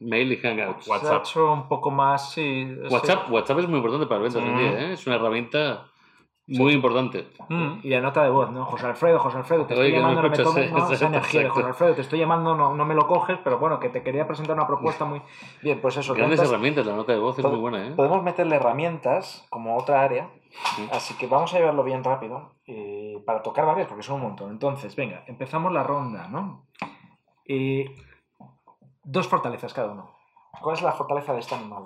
Mail y Hangouts. WhatsApp. un poco más, sí. sí. WhatsApp, WhatsApp es muy importante para ventas hoy en Mm. día, ¿eh? Es una herramienta muy importante. Mm. Y la nota de voz, ¿no? José Alfredo, José Alfredo, te estoy llamando, no me escuchas, tomes ¿eh? no, esa Exacto, energía de. José Alfredo, te estoy llamando, no, no me lo coges, pero bueno, que te quería presentar una propuesta muy... Bien, pues eso, Grandes ventas- herramientas, la nota de voz es muy buena, ¿eh? Podemos meterle herramientas como otra área, Sí. así que vamos a llevarlo bien rápido eh, para tocar varias porque son un montón. Entonces, venga, empezamos la ronda, ¿no? Eh, dos fortalezas cada uno. ¿Cuál es la fortaleza de este animal?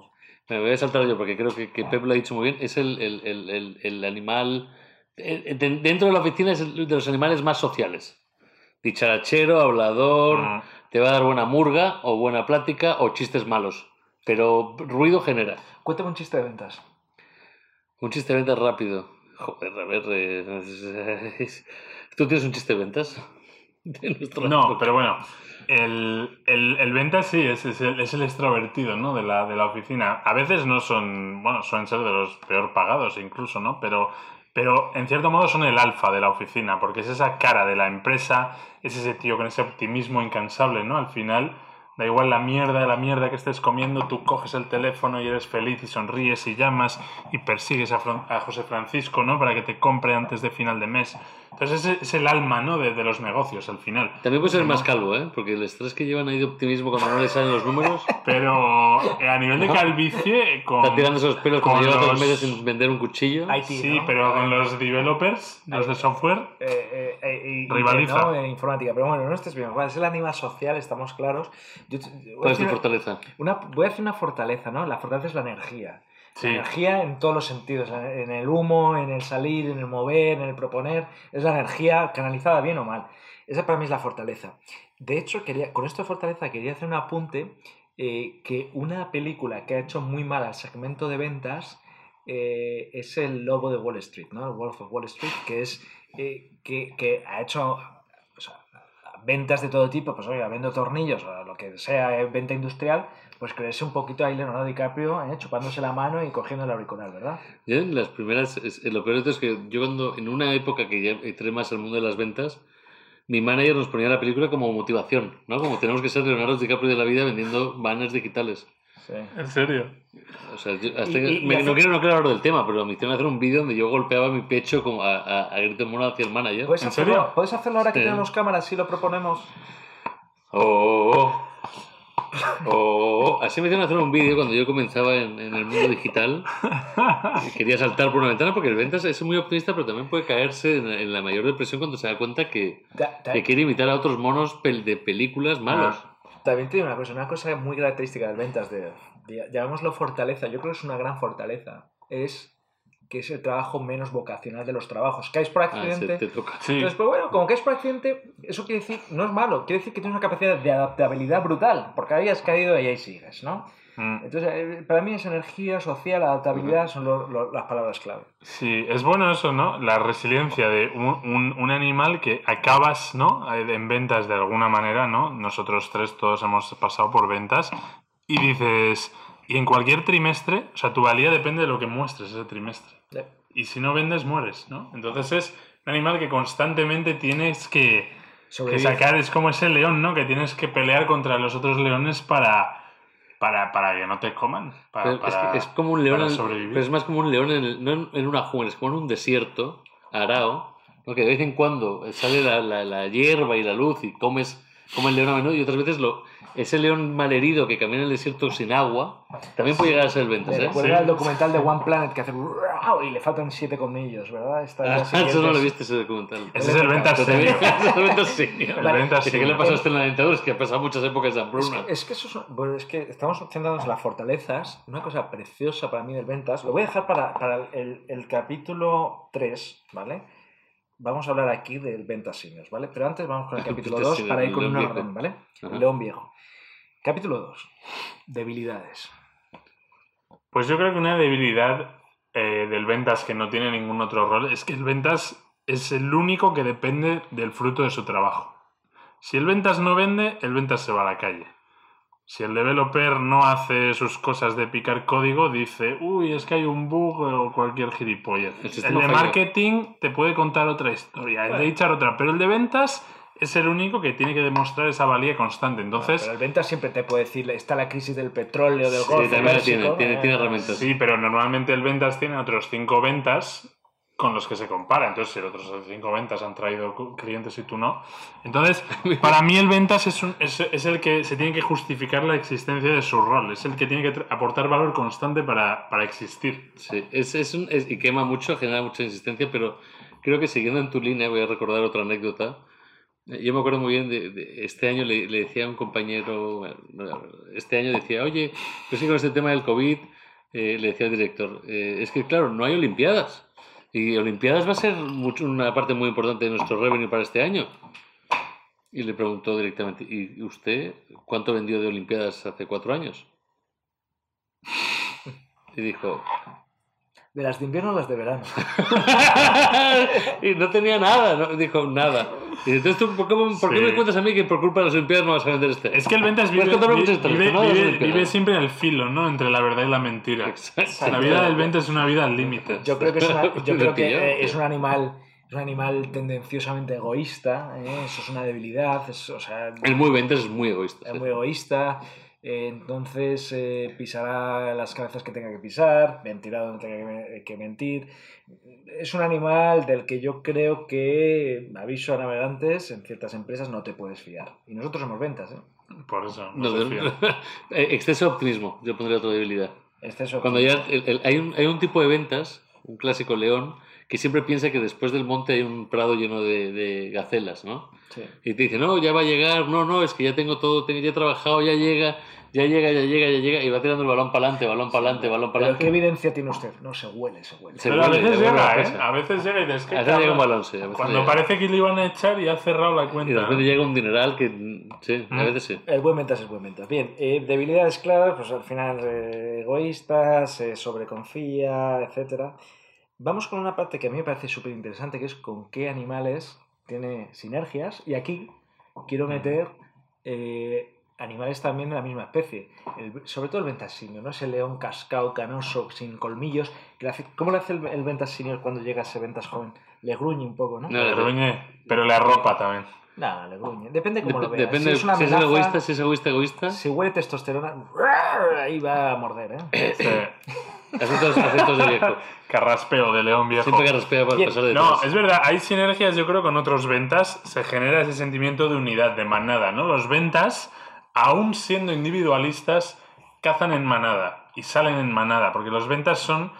Me voy a saltar yo porque creo que, que Pep lo ha dicho muy bien. Es el, el- el- el- el animal. eh, de- Dentro de la oficina es de los animales más sociales. Dicharachero, hablador, Mm. te va a dar buena murga o buena plática o chistes malos. Pero ruido genera. Cuéntame un chiste de ventas. Un chiste de ventas rápido. Joder, a ver. eh, *laughs* ¿Tú tienes un chiste de ventas? *laughs* De No, época. pero bueno, el, el, el ventas sí es, es, el, es el extrovertido ¿no? de, la, de la oficina. A veces no son, bueno, suelen ser de los peor pagados incluso, ¿no? Pero, pero en cierto modo son el alfa de la oficina, porque es esa cara de la empresa, es ese tío con ese optimismo incansable, ¿no? Al final, da igual la mierda, la mierda que estés comiendo, tú coges el teléfono y eres feliz y sonríes y llamas y persigues a, Fran- a José Francisco, ¿no? Para que te compre antes de final de mes. Entonces ese es el alma, ¿no? De, de los negocios al final. También puede ser más calvo, ¿eh? Porque el estrés que llevan ahí de optimismo cuando no les salen los números. *laughs* Pero eh, a nivel de calvicie, con, Está tirando esos pelos como con lleva dos los- meses sin vender un cuchillo. IT, Sí, ¿no? pero con los developers, los de software, Eh, eh, eh, Rivaliza. no, en informática. Pero bueno, no estés bien. Es el animal social, estamos claros. Yo ¿Cuál es tu fortaleza? una, voy a hacer una fortaleza, ¿no? La fortaleza es la energía. sí. La energía en todos los sentidos, en el humo, en el salir, en el mover, en el proponer, es la energía canalizada bien o mal. Esa para mí es la fortaleza. De hecho, quería, con esto de fortaleza quería hacer un apunte eh, que una película que ha hecho muy mal al segmento de ventas eh, es El Lobo de Wall Street, ¿no? El Wolf of Wall Street, que es que, que ha hecho ventas de todo tipo, pues oiga, vendo tornillos o lo que sea, venta industrial, pues creerse un poquito ahí Leonardo DiCaprio, eh, chupándose la mano y cogiendo el auricular, ¿verdad? Yo en las primeras, es- lo peor es que yo cuando, en una época que ya entré más al mundo de las ventas, mi manager nos ponía la película como motivación, ¿no? Como tenemos que ser Leonardo DiCaprio de la vida vendiendo banners digitales. Sí. ¿En serio? O sea, yo hasta- Y- y- y me- hace- no quiero no quiero hablar del tema, pero me hicieron hacer un vídeo donde yo golpeaba mi pecho como a, a, a grito mono hacia el manager. ¿Puedes, ¿En hacerlo, serio? ¿Puedes hacerlo ahora que tenemos cámaras si lo proponemos? Oh, oh, oh. Así me hicieron hacer un vídeo cuando yo comenzaba en, en el mundo digital. Quería saltar por una ventana porque el ventas es muy optimista, pero también puede caerse en, en la mayor depresión cuando se da cuenta que, que quiere imitar a otros monos pel- de películas malos. También te digo una cosa, una cosa muy característica de ventas, de, de- llamémoslo fortaleza, yo creo que es una gran fortaleza, es que es el trabajo menos vocacional de los trabajos. Caes por Ah, accidente. te toca. Sí, Entonces, pues bueno, como caes por accidente, eso quiere decir, no es malo, quiere decir que tienes una capacidad de adaptabilidad brutal, porque ahí has caído y ahí sigues, ¿no? Mm. Entonces, eh, para mí esa energía social, adaptabilidad son lo- lo- las palabras clave. Sí, es bueno eso, ¿no? La resiliencia de un, un- un animal que acabas, ¿no? Eh, En ventas de alguna manera, ¿no? Nosotros tres todos hemos pasado por ventas y dices, y en cualquier trimestre, o sea, tu valía depende de lo que muestres ese trimestre. Y si no vendes, mueres, ¿no? Entonces es un animal que constantemente tienes que, que sacar, es como ese león, ¿no? Que tienes que pelear contra los otros leones para, para, para que no te coman. Para, Pero es, para- que es como un león, para en- sobrevivir. pero es más como un león en, el- no en, en una jungla, es como en un desierto, arao, ¿no? que de vez en cuando sale la, la- la hierba y la luz y comes como el león a menudo y otras veces lo, ese león malherido que camina en el desierto sin agua también puede llegar a ser ventas, Me ¿eh? recuerda Sí. el documental de One Planet que hace y le faltan siete colmillos, ¿verdad? Esta Ah, *laughs* eso no lo viste ese documental. Ese es el *laughs* ventas serio. Es ventas serio. El ventas ¿Qué le pasó a este en la dentadura? Es que ha pasado muchas épocas de Es hambruna. que, es que eso es, bueno, es que estamos centrándonos en las fortalezas. Una cosa preciosa para mí del ventas. Lo voy a dejar para, para el, el capítulo 3, ¿vale? Vamos a hablar aquí del ventas seniors, ¿vale? Pero antes vamos con el *laughs* capítulo Ventas 2 seniors, para ir con un león orden, viejo. ¿vale? Ajá. León viejo. Capítulo 2. Debilidades. Pues yo creo que una debilidad eh, del ventas que no tiene ningún otro rol es que el ventas es el único que depende del fruto de su trabajo. Si el ventas no vende, el ventas se va a la calle. Si el developer no hace sus cosas de picar código, dice, uy, es que hay un bug o cualquier gilipollas. El de falló. marketing te puede contar otra historia, el de echar otra, pero el de ventas es el único que tiene que demostrar esa valía constante. Entonces, Pero el ventas siempre te puede decir, está la crisis del petróleo, del Sí, Golfo también la tiene, tiene- eh, tiene herramientas. Sí, pero normalmente el ventas tiene otros cinco ventas con los que se compara. Entonces, si los otros cinco ventas han traído clientes y tú no. Entonces, *laughs* para mí el ventas es, un- es, es el que se tiene que justificar la existencia de su rol. Es el que tiene que aportar valor constante para, para existir. Sí, es, es un, y quema mucho, genera mucha insistencia, pero creo que siguiendo en tu línea voy a recordar otra anécdota. Eh, Yo me acuerdo muy bien de, de este año le, le decía a un compañero, este año decía, oye, pues sí con este tema del COVID, eh, le decía al director, eh, es que claro, no hay Olimpiadas. Y Olimpiadas va a ser una parte muy importante de nuestro revenue para este año. Y le preguntó directamente, ¿y usted cuánto vendió de Olimpiadas hace cuatro años? Y dijo, De las de invierno a las de verano. *laughs* y no tenía nada, no, dijo nada. Y entonces tú, ¿por, qué, por qué Sí. me cuentas a mí que por culpa de las Olimpiadas no vas a vender este? Es que el ventas vive, vive, vive- no vive- siempre en el filo, ¿no? Entre la verdad y la mentira. Exacto. La vida del ventas es una vida al límite. Yo creo que es, una- yo creo que eh, es un animal es un animal tendenciosamente egoísta, ¿eh? eso es una debilidad, es, o sea, El muy ventas es muy egoísta. es sí. muy egoísta, entonces eh, pisará las cabezas que tenga que pisar, mentirá donde tenga que, me- que mentir. Es un animal del que yo creo que, aviso a navegantes, en ciertas empresas no te puedes fiar. Y nosotros somos ventas, ¿eh? Por eso. No, No, se. *laughs* Eh, exceso de optimismo, yo pondría otra debilidad. Exceso Cuando ya el- el- hay, un, hay un tipo de ventas, un clásico león, que siempre piensa que después del monte hay un prado lleno de, de gacelas, ¿no? Sí. Y te dice, no, ya va a llegar, no, no, es que ya tengo todo, tengo, ya he trabajado, ya llega, ya llega, ya llega, ya llega, y va tirando el balón para adelante, balón para adelante, balón para Pero ¿qué adelante. evidencia tiene usted? No, se huele, se huele. Se Pero a vuelve, veces llega, a ¿eh? A veces llega y dices que A veces llega un balón, sí. a veces Cuando llega. parece que le iban a echar y ha cerrado la Y de cuenta. repente llega un dineral que, sí, a Mm. veces sí. El buen ventas es buen ventas. Bien, eh, debilidades claras, pues al final eh, egoístas, se sobreconfía, etcétera. Vamos con una parte que a mí me parece súper interesante, que es con qué animales tiene sinergias. Y aquí quiero meter eh, animales también de la misma especie. El- sobre todo el ventasinio, ¿no? Ese león cascado, canoso, sin colmillos. que le hace- ¿Cómo le hace el, el ventasinio cuando llega ese ventas joven? Le gruñe un poco, ¿no? No, Le gruñe, pero le arropa también. Nada, le gruñe. Depende cómo Dep- lo veas. depende si es una si es amenaza, egoísta, si es egoísta, egoísta. si huele testosterona, ahí va a morder, ¿eh? *coughs* Sí. *laughs* Acentos, acentos de viejo. *laughs* Carraspeo de León Viejo. Siempre por Bien. pasar de No, es verdad, hay sinergias, yo creo, con otros ventas, se genera ese sentimiento de unidad, de manada, ¿no? Los ventas, aún siendo individualistas, cazan en manada y salen en manada, porque los ventas son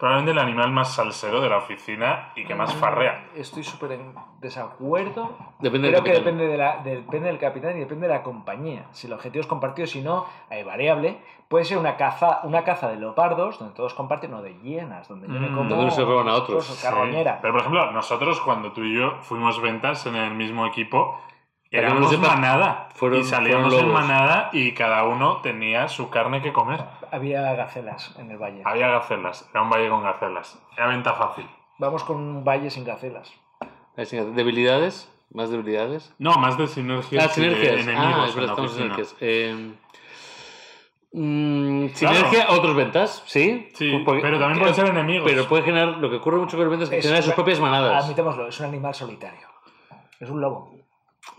probablemente el animal más salsero de la oficina y que más farrea. Estoy súper en desacuerdo. Depende del Creo que capitán. depende, de la, de- depende del capitán y depende de la compañía. Si el objetivo es compartido, si no, hay variable. Puede ser una caza, una caza de leopardos, donde todos comparten, o de hienas, donde yo me Mm. como... Donde se roban a otros. Sí. Pero, por ejemplo, nosotros cuando tú y yo fuimos ventas en el mismo equipo, que éramos lo sepas, manada. fueron- y salíamos en manada y cada uno tenía su carne que comer. Había gacelas en el valle. Había gacelas, era un valle con gacelas. Era venta fácil. Vamos con un valle sin gacelas. Sí, ¿Debilidades? ¿Más debilidades? No, más de sinergias, Ah, y de sinergias. enemigos Ah, es en verdad, la estamos en oficina. sinergias. Eh, mm, sinergia, otros ventas, sí. Sí, Porque- pero también pueden ser enemigos. Pero puede generar, lo que ocurre mucho con el ventas es que genera sus propias manadas. Admitémoslo, es un animal solitario. Es un lobo.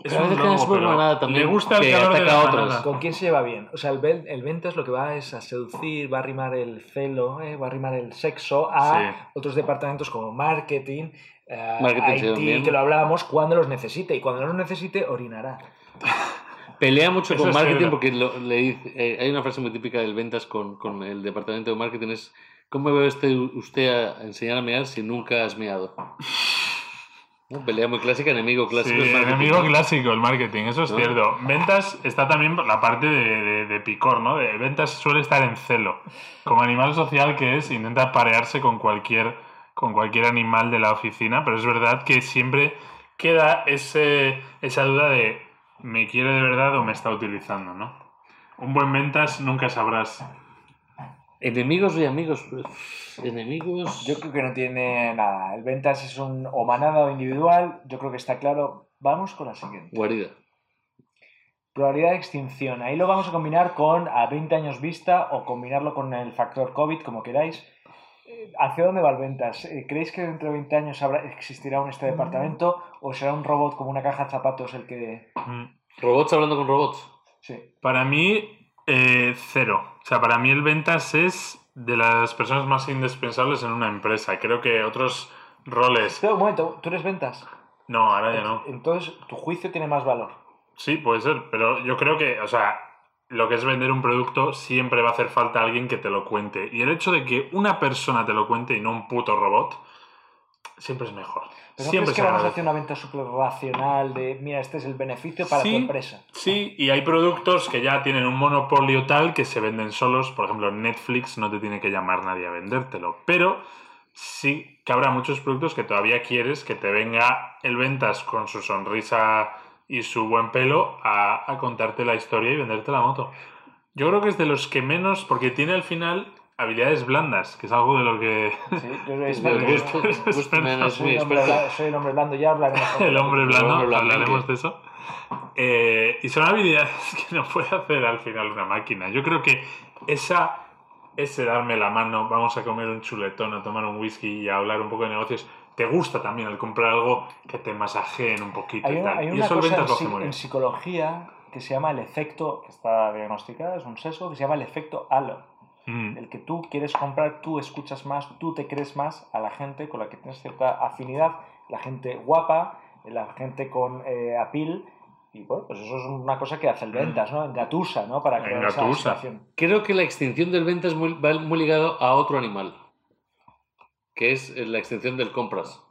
Es un lobo, propia pero manada también, Le gusta el que calor de ataca la a otros. manada. ¿Con quién se lleva bien? O sea, el, el ventas lo que va es a seducir, va a arrimar el celo, eh, va a arrimar el sexo a Sí. otros departamentos como marketing, eh, Marketing IT, que lo hablábamos, cuando los necesite. Y cuando no los necesite, orinará. *laughs* Pelea mucho Eso con es marketing porque lo- le dice- eh, hay una frase muy típica del ventas con, con el departamento de marketing es ¿cómo me ve usted, usted a enseñar a mear si nunca has meado? ¿No? Pelea muy clásica, enemigo clásico. Sí, es marketing. enemigo clásico, el marketing, eso es ¿No? cierto. Ventas está también la parte de, de- de picor, ¿no? De ventas suele estar en celo. Como animal social que es, intenta parearse con cualquier, con cualquier animal de la oficina, pero es verdad que siempre queda ese, esa duda de ¿me quiere de verdad o me está utilizando, no? Un buen ventas nunca sabrás. Enemigos y amigos. Enemigos. Yo creo que no tiene nada. El ventas es un o manada o individual. Yo creo que está claro. Vamos con la siguiente. Guarida. Probabilidad de extinción. Ahí lo vamos a combinar con a 20 años vista o combinarlo con el factor COVID, como queráis. Eh, ¿Hacia dónde va el ventas? Eh, ¿Creéis que dentro de 20 años habrá, existirá un este departamento o será un robot como una caja de zapatos el que... Mm. Robots hablando con robots. Sí. Para mí, eh, cero. O sea, para mí el ventas es de las personas más indispensables en una empresa. Creo que otros roles... Espera un momento, ¿tú eres ventas? No, ahora ya no. Entonces tu juicio tiene más valor. Sí, puede ser, pero yo creo que, o sea, lo que es vender un producto siempre va a hacer falta alguien que te lo cuente. Y el hecho de que una persona te lo cuente y no un puto robot, siempre es mejor. ¿Pero no siempre crees que vamos a hacer una venta súper racional de, mira, este es el beneficio para tu Sí. empresa? Sí, y hay productos que ya tienen un monopolio tal que se venden solos. Por ejemplo, Netflix no te tiene que llamar nadie a vendértelo. Pero sí que habrá muchos productos que todavía quieres que te venga el ventas con su sonrisa y su buen pelo a, a contarte la historia y venderte la moto. Yo creo que es de los que menos, porque tiene al final habilidades blandas, que es algo de lo que Sí, *laughs* yo soy, el hombre el hombre blando, ya hablaremos. *laughs* el hombre blando, hombre blandengue. hablaremos de eso. Eh, y son habilidades *laughs* que no puede hacer al final una máquina. Yo creo que esa, ese darme la mano, vamos a comer un chuletón, a tomar un whisky y a hablar un poco de negocios, te gusta también el comprar algo que te masajeen un poquito Hay y tal. hay y una eso el cosa en, en psicología que se llama el efecto, que está diagnosticado, es un sesgo, que se llama el efecto halo. Mm. El que tú quieres comprar, tú escuchas más, tú te crees más a la gente con la que tienes cierta afinidad, la gente guapa, la gente con eh, appeal. Y bueno, pues eso es una cosa que hace el ventas, ¿no? Engatusa, ¿no? Para crear esa situación. Creo que la extinción del ventas muy- va muy ligado a otro animal, que es la extinción del compras.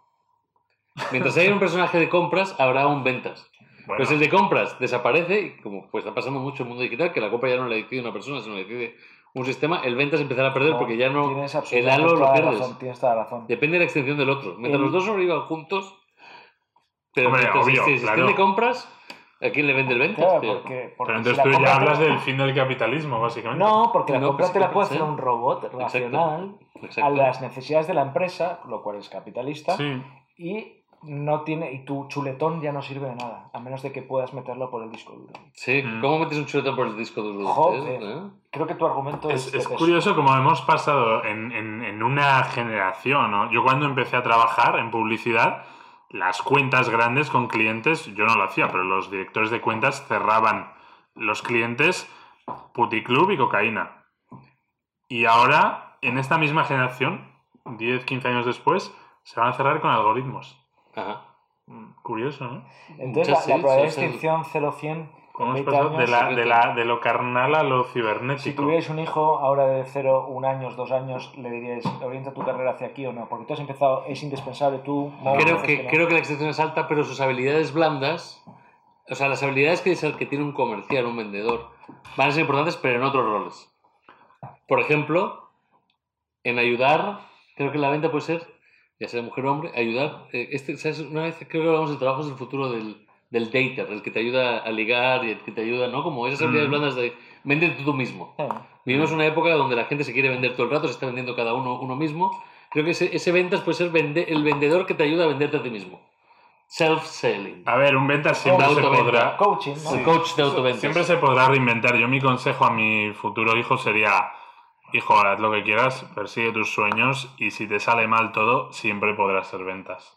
Mientras haya un *laughs* personaje de compras, habrá un ventas. Bueno, Pues el de compras desaparece, y como pues está pasando mucho en el mundo digital, que la compra ya no la decide una persona, sino la decide un sistema, el ventas empezará a perder No, porque ya no... tienes El absolutamente halo lo toda la pierdes. razón, tienes toda la razón. Depende de la extinción del otro. Mientras El- los dos sobrevivan juntos, pero Hombre, mientras obvio, existe extinción claro. de compras, ¿a quién le vende el ventas? Claro, tío? porque, porque pero si entonces tú ya hablas del fin del capitalismo, básicamente. No, porque la No, compra pues te la puede sí. hacer un robot racional a Exacto. las necesidades de la empresa, lo cual es capitalista, Sí. y no tiene y tu chuletón ya no sirve de nada, a menos de que puedas meterlo por el disco duro. Sí, Mm. ¿cómo metes un chuletón por el disco duro? Joder. ¿Eh? Creo que tu argumento es, Es, curioso como hemos pasado en, en- en una generación. ¿no? Yo cuando empecé a trabajar en publicidad, las cuentas grandes con clientes, yo no lo hacía, pero los directores de cuentas cerraban los clientes puticlub y cocaína. Y ahora en esta misma generación, 10, 15 años después, se van a cerrar con algoritmos. Ajá. Curioso, ¿no? Entonces, la, sí, la probabilidad de sí. extinción 0-100 Hemos en 20 pasado de, la, de, la, de lo carnal a lo cibernético. Si tuvierais un hijo ahora de 0, 1 años, 2 años, le diríais, orienta tu carrera hacia aquí o no, porque tú has empezado, es indispensable tú. Mau, Creo que, no. creo que la extensión es alta, pero sus habilidades blandas, o sea, las habilidades que, es el que tiene un comercial, un vendedor, van a ser importantes, pero en otros roles. Por ejemplo, en ayudar, creo que la venta puede ser, ya sea mujer o hombre, ayudar. eh, este, ¿sabes? Una vez creo que hablamos de trabajos del futuro del, del dater, el que te ayuda a ligar y el que te ayuda, ¿no? Como esas habilidades Mm. blandas de véndete tú mismo. Eh, Vivimos una época donde la gente se quiere vender todo el rato, se está vendiendo cada uno uno mismo. Creo que ese, ese ventas puede ser vende- el vendedor que te ayuda a venderte a ti mismo. Self-selling. A ver, un venta siempre se podrá. Coaching, ¿no? El coach de autoventas. Siempre se podrá reinventar. Yo mi consejo a mi futuro hijo sería, hijo, haz lo que quieras, persigue tus sueños y si te sale mal todo, siempre podrás ser ventas.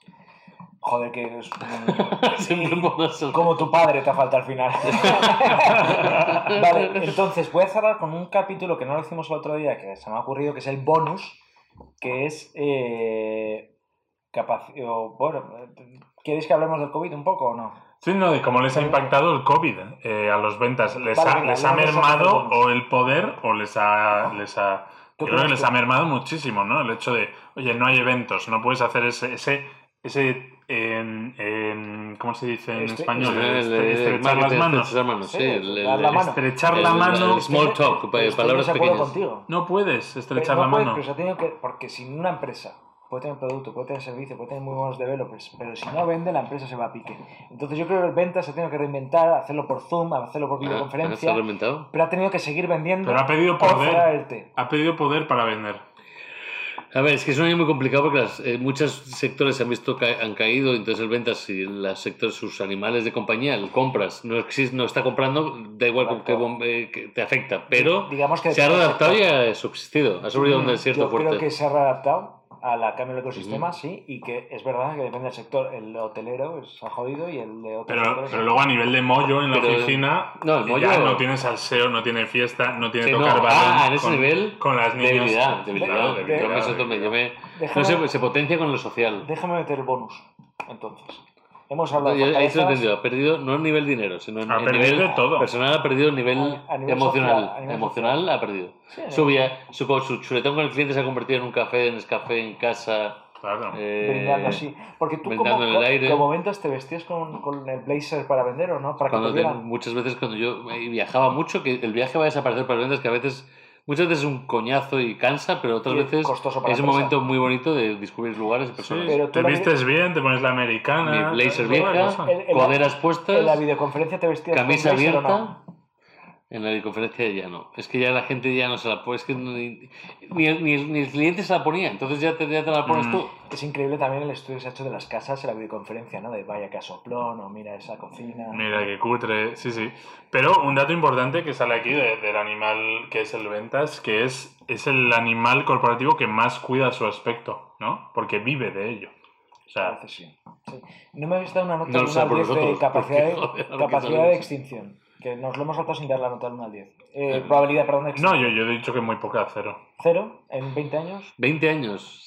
Joder, que eres un- *laughs* Siempre podrás ser- como tu padre te falta al final. *laughs* vale, entonces voy a cerrar con un capítulo que no lo hicimos el otro día, que se me ha ocurrido, que es el bonus, que es... Eh, bueno, ¿queréis que hablemos del COVID un poco o no? Sí, no, de cómo les ha impactado el COVID eh, a los ventas. ¿Les, Vale, ha, venga, les ha mermado o el poder o les ha... Les ha ¿Tú yo creo que les ha mermado muchísimo, ¿no? El hecho de, oye, no hay eventos, no puedes hacer ese... ese, ese en, en- ¿Cómo se dice en Este- español? Este- estrechar las manos. estrechar manos, sí, Sí, el- el- dar la mano. Estrechar el- la el- mano. el small talk, palabras pequeñas. contigo. No puedes estrechar la mano. pero se ha tenido que, porque si una empresa puede tener producto, puede tener servicio, puede tener muy buenos developers, pero si no vende, la empresa se va a pique. Entonces yo creo que el venta se ha tenido que reinventar, hacerlo por Zoom, hacerlo por Ah, ¿Se videoconferencia, ha reinventado? pero ha tenido que seguir vendiendo Pero ha pedido poder. Ha pedido poder para vender. A ver, es que es un año muy complicado porque las, eh, muchos sectores se han visto ca- han caído, entonces el ventas y los sectores, sus animales de compañía, el compras, no existe, no está comprando, da igual bom- eh, que te afecta, pero Digamos que se ha readaptado y ha subsistido, ha sobrevivido a un desierto Yo fuerte. creo que se ha readaptado a la cambio del ecosistema, sí, y que es verdad que depende del sector. El hotelero es ha jodido y el de otros Pero, pero luego a nivel de mollo en la Pero- oficina, No, el mollo- ya no tiene salseo, no tiene fiesta, no tiene Sí, no, tocar balón. ah, en ese con, nivel, con las niñas. Debilidad, debilidad. Yo me debilidad, siento- me- yo me- Déjame- no se, se potencia con lo social. Déjame meter el bonus, entonces. Hemos hablado Yo- de ahí se lo he fortalezas, entendido. Ha perdido no a nivel dinero, sino en, Ha en perdido nivel de todo. personal, ha perdido el nivel, A- a nivel emocional. social, a nivel emocional social. ha perdido. Sí, Su, via- su, chuletón con el cliente se ha convertido en un café, en café en casa. Claro. eh, brindando así. Porque tú como, en el aire. como ventas te vestías con, con el blazer para vender o no, para que cuando te muchas veces cuando yo eh, viajaba mucho, que el viaje va a desaparecer para ventas, que a veces, muchas veces es un coñazo y cansa, pero otras veces es un momento muy bonito de descubrir lugares y Sí, personas. Te vistes bien, te pones la americana. Mi blazer vieja, en la- coderas puestas, videoconferencia te vestías camisa abierta. En la videoconferencia ya no. Es que ya la gente ya no se la pone. Es que ni, ni el, ni el- ni el cliente se la ponía. Entonces ya te, ya te la pones Mm. tú. Es increíble también el estudio que se ha hecho de las casas en la videoconferencia, ¿no? De vaya que soplón o mira esa cocina. Mira qué cutre, sí, sí. Pero un dato importante que sale aquí de- del animal que es el ventas, que es, es el animal corporativo que más cuida su aspecto, ¿no? Porque vive de ello. O sea, sí. Sí. No me habéis dado una nota No de lo 1 sé al por 10 de nosotros, capacidad, de, capacidad de extinción. Que nos lo hemos saltado sin dar la nota del 1 al 10. Eh, Mm. probabilidad, perdón, no, yo, yo he dicho que muy poca, cero. Cero en 20 años. 20 años.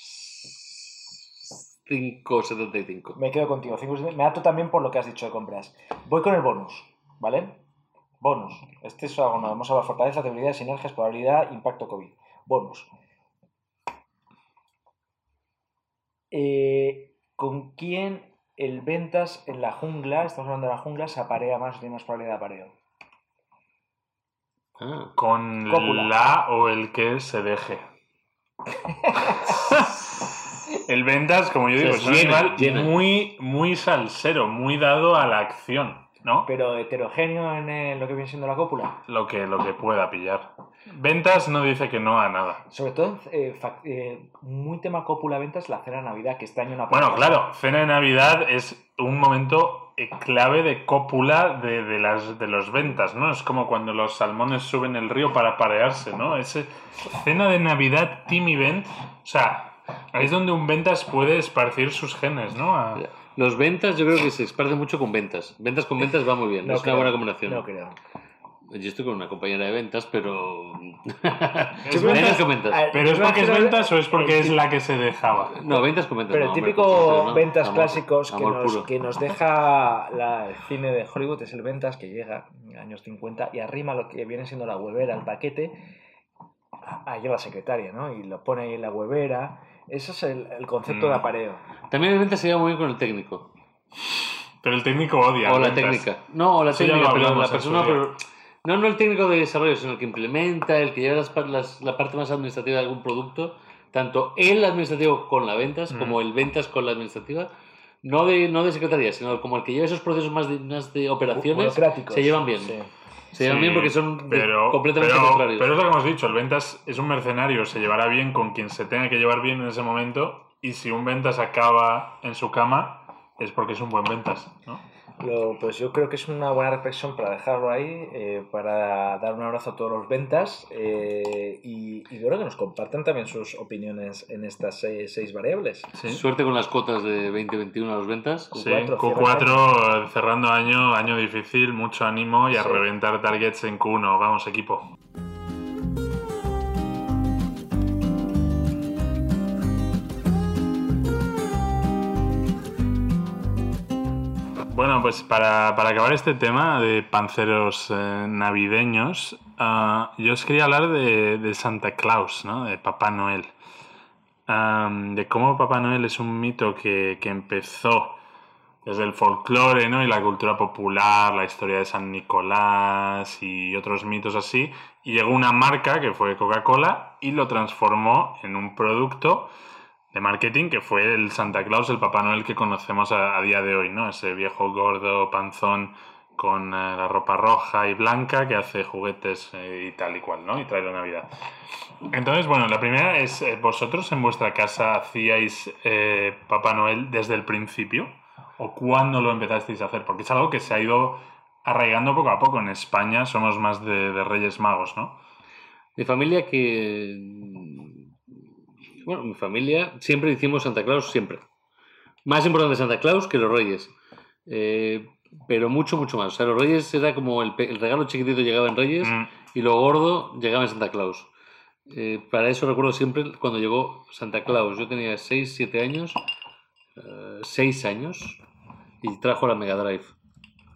5,75. Me quedo contigo. cinco, siete. Me ato también por lo que has dicho de compras. Voy con el bonus, ¿vale? Bonus. Este es algo nuevo. Hemos hablado de fortaleza, debilidad, sinergias, probabilidad, impacto COVID. Bonus. Eh, ¿Con quién el ventas en la jungla, estamos hablando de la jungla, se aparea más, tiene más probabilidad de apareo? Ah. Con Cópula. la o el que se deje. *laughs* el ventas, como yo digo, es un animal muy, muy salsero, muy dado a la acción, ¿no? Pero heterogéneo en eh, lo que viene siendo la cópula. Lo que, lo que pueda pillar. Ventas no dice que no a nada. Sobre todo, eh, eh, muy tema cópula ventas, la cena de Navidad, que este año no Bueno, claro, cena de Navidad es un momento clave de cópula de, de las, de los ventas, ¿no? Es como cuando los salmones suben el río para parearse, ¿no? Ese, cena de Navidad team event, o sea, ahí es donde un ventas puede esparcir sus genes, ¿no? A- Los ventas, yo creo que se esparce mucho con ventas. Ventas con ventas va muy bien. No es creo, una buena combinación. No creo. Yo estoy con una compañera de ventas, pero. *laughs* ¿Es ventas ventas? ¿Pero es porque es ventas o es porque es la que se dejaba? No, ventas con ventas. Pero no, el hombre, típico ventas Amor- clásicos que nos, que nos deja la- el cine de Hollywood es el ventas que llega en años 50 y arrima lo que viene siendo la huevera, el paquete, ahí a la secretaria, ¿no? Y lo pone ahí en la huevera. Ese es el, el concepto Mm. de apareo. También el ventas se lleva muy bien con el técnico. Pero el técnico odia. O la ventas. técnica. No, o la Eso técnica, pero la persona. Pero, no, no el técnico de desarrollo, sino el que implementa, el que lleva las, par- las- la parte más administrativa de algún producto. Tanto el administrativo con la ventas Mm. como el ventas con la administrativa. No de, no de secretaría, sino como el que lleva esos procesos más de, más de operaciones. Se llevan bien. Sí. Se llevan Sí, bien porque son pero, completamente pero, contrarios. Pero es lo que hemos dicho, el ventas es un mercenario, se llevará bien con quien se tenga que llevar bien en ese momento y si un ventas acaba en su cama es porque es un buen ventas, ¿no? Lo- pues yo creo que es una buena reflexión para dejarlo ahí, eh, para dar un abrazo a todos los ventas eh, y, y bueno, que nos compartan también sus opiniones en estas seis, seis variables. Sí. Suerte con las cuotas de 2021 a los ventas. Sí, Q4, Q4 eh, cerrando año, año difícil, mucho ánimo y a Sí. reventar targets en Q1. Vamos, equipo. Bueno, pues para, para acabar este tema de panceros eh, navideños, ah, yo os quería hablar de, de Santa Claus, ¿no? de Papá Noel. Am, de cómo Papá Noel es un mito que, que empezó desde el folclore ¿no? y la cultura popular, la historia de San Nicolás y otros mitos así, y llegó una marca que fue Coca-Cola y lo transformó en un producto de marketing que fue el Santa Claus, el Papá Noel que conocemos a, día de hoy, ¿no? Ese viejo gordo, panzón, con eh, la ropa roja y blanca que hace juguetes eh, y tal y cual, ¿no? Y trae la Navidad. Entonces, bueno, la primera es, eh, ¿vosotros en vuestra casa hacíais Papá Noel desde el principio? ¿O cuándo lo empezasteis a hacer? Porque es algo que se ha ido arraigando poco a poco. En España somos más de, de Reyes Magos, ¿no? Mi familia que... Bueno, mi familia siempre hicimos Santa Claus, siempre. Más importante Santa Claus que los Reyes. Eh, pero mucho, mucho más. O sea, los Reyes era como el, regalo chiquitito llegaba en Reyes Mm, y lo gordo llegaba en Santa Claus. Eh, para eso recuerdo siempre cuando llegó Santa Claus. Yo tenía 6, 7 años, 6 años, y trajo la Mega Drive.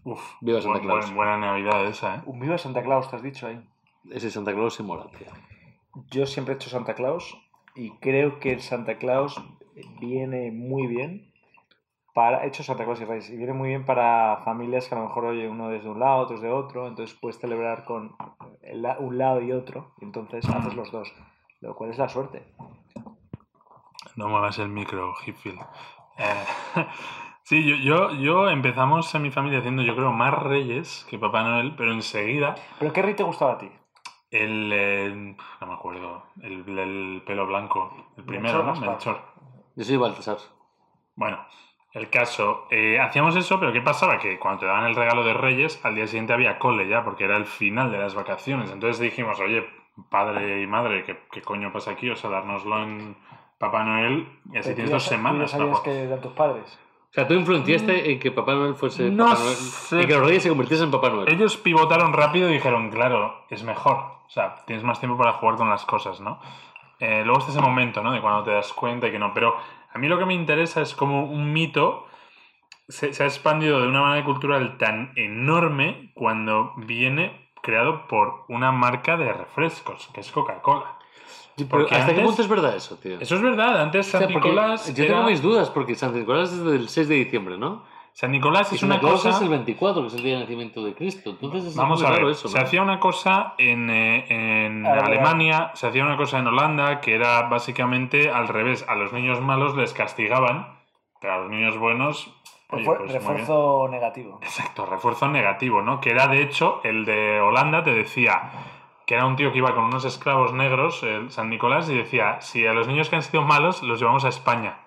uf, Viva Santa buen- Claus. buen- buena Navidad esa, ¿eh? Un viva Santa Claus, te has dicho ahí. Ese Santa Claus se mola, tío. Yo siempre he hecho Santa Claus y creo que el Santa Claus viene muy bien para. He hecho Santa Claus y Reyes y viene muy bien para familias que a lo mejor, oye, uno desde un lado, otro desde otro, entonces puedes celebrar con el un lado y otro, y entonces haces los dos, lo cual es la suerte. No muevas el micro, Hipfield. Eh, *laughs* sí, yo, yo, yo empezamos en mi familia haciendo, yo creo, más Reyes que Papá Noel, pero enseguida ¿Pero qué rey te gustaba a ti? El. eh, no me acuerdo. El, el pelo blanco. El primero, Melchor ¿no? Gaspar. Melchor. Yo soy Baltasar. Bueno, el caso, eh, hacíamos eso, pero ¿qué pasaba? Que cuando te daban el regalo de Reyes, al día siguiente había cole ya, porque era el final de las vacaciones. Entonces dijimos, oye, padre y madre, ¿qué, qué coño pasa aquí? O sea, dárnoslo en Papá Noel y así Pero tú tienes ya dos sa- tú ya semanas. sabías que eran tus padres? O sea, tú influenciaste en que Papá Noel fuese No Papá Noel. sé. En que los Reyes se convirtiesen en Papá Noel. Ellos pivotaron rápido y dijeron, claro, es mejor. O sea, tienes más tiempo para jugar con las cosas, ¿no? Eh, luego está ese momento, ¿no? De cuando te das cuenta y que no. Pero a mí lo que me interesa es como un mito se, se ha expandido de una manera cultural tan enorme cuando viene creado por una marca de refrescos, que es Coca-Cola. Sí, pero porque ¿Hasta qué punto es verdad eso, tío? Eso es verdad, antes O sea, San Nicolás. Yo era- tengo mis dudas, porque San Nicolás es del 6 de diciembre, ¿no? San Nicolás es una cosa. es el 24, que es el día de nacimiento de Cristo. Entonces es Vamos a ver, eso, se hacía una cosa en, eh, en Ah, Alemania, se hacía una cosa en Holanda, que era básicamente al revés. A los niños malos les castigaban, pero a los niños buenos... oye, pues refuerzo negativo. Exacto, refuerzo negativo, ¿no? Que era, de hecho, el de Holanda te decía que era un tío que iba con unos esclavos negros, el San Nicolás, y decía, si a los niños que han sido malos los llevamos a España.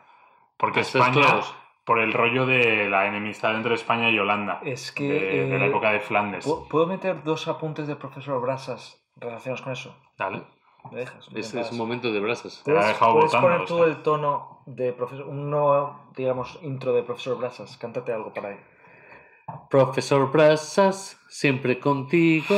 Porque España, esclavos. por el rollo de la enemistad entre España y Holanda, Es que. de, de la eh, época de Flandes. ¿pu- ¿Puedo meter dos apuntes del profesor Brasas relacionados con eso? Dale. ¿Me dejas? ¿Me Es, un momento de brasas. Te la ha ¿Puedes, dejado puedes poner o tú sea. el tono de profesor, un nuevo, digamos, intro de profesor Brasas? Cántate algo para ahí. Profesor Brasas, siempre contigo,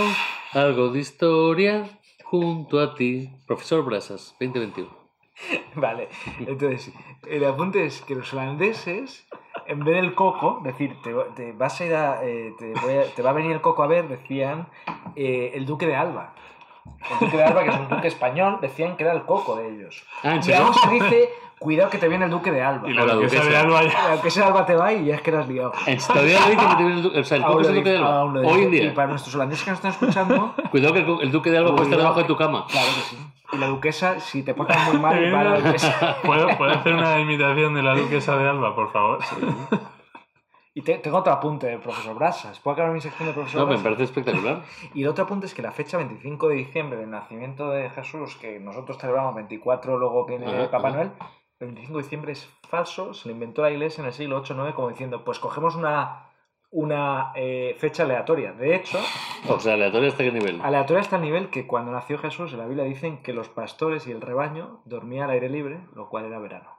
algo de historia junto a ti. Profesor Brasas, 2021. *laughs* Vale, entonces, el apunte es que los holandeses, en vez del coco, decir, te, te vas a ir a, eh, te, voy a- te va a venir el coco a ver, decían eh, el duque de Alba. El duque de Alba, que es un duque español, decían que era el coco de ellos. Ah, ¿en Y serio? aún se dice, cuidado que te viene el duque de Alba. Y la la duquesa duquesa. de Alba ya- Aunque ese Alba te va y ya es que eras liado. En todavía lo dicen que te viene el duque, o sea, el *laughs* Aún es el duque de Alba. aún lo Hoy en. Y día. para nuestros holandeses que nos están escuchando, *laughs* Cuidado que el, duque de Alba puede estar Cuidado. debajo de tu cama. claro que sí. Y la duquesa, si te portas muy mal, *laughs* va a la duquesa. ¿Puedo, puedo hacer una imitación de la duquesa de Alba, por favor? Y te- tengo otro apunte del profesor Brasas. ¿Puedo acabar mi sección de profesor No, me Brasas? parece espectacular. Y el otro apunte es que la fecha 25 de diciembre del nacimiento de Jesús, que nosotros celebramos 24, luego viene Ajá, Papá ajá. Noel, el 25 de diciembre es falso, se lo inventó la iglesia en el siglo 8 9 como diciendo, pues cogemos una, una eh, fecha aleatoria. De hecho, O sea, aleatorio hasta qué nivel. aleatoria hasta el nivel que cuando nació Jesús en la Biblia dicen que los pastores y el rebaño dormían al aire libre, lo cual era verano.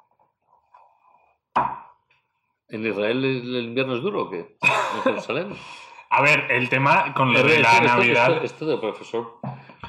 ¿En Israel el, invierno es duro o qué? ¿En Jerusalén? *laughs* A ver, el tema con lo de la esto- Navidad. Esto, esto de profesor.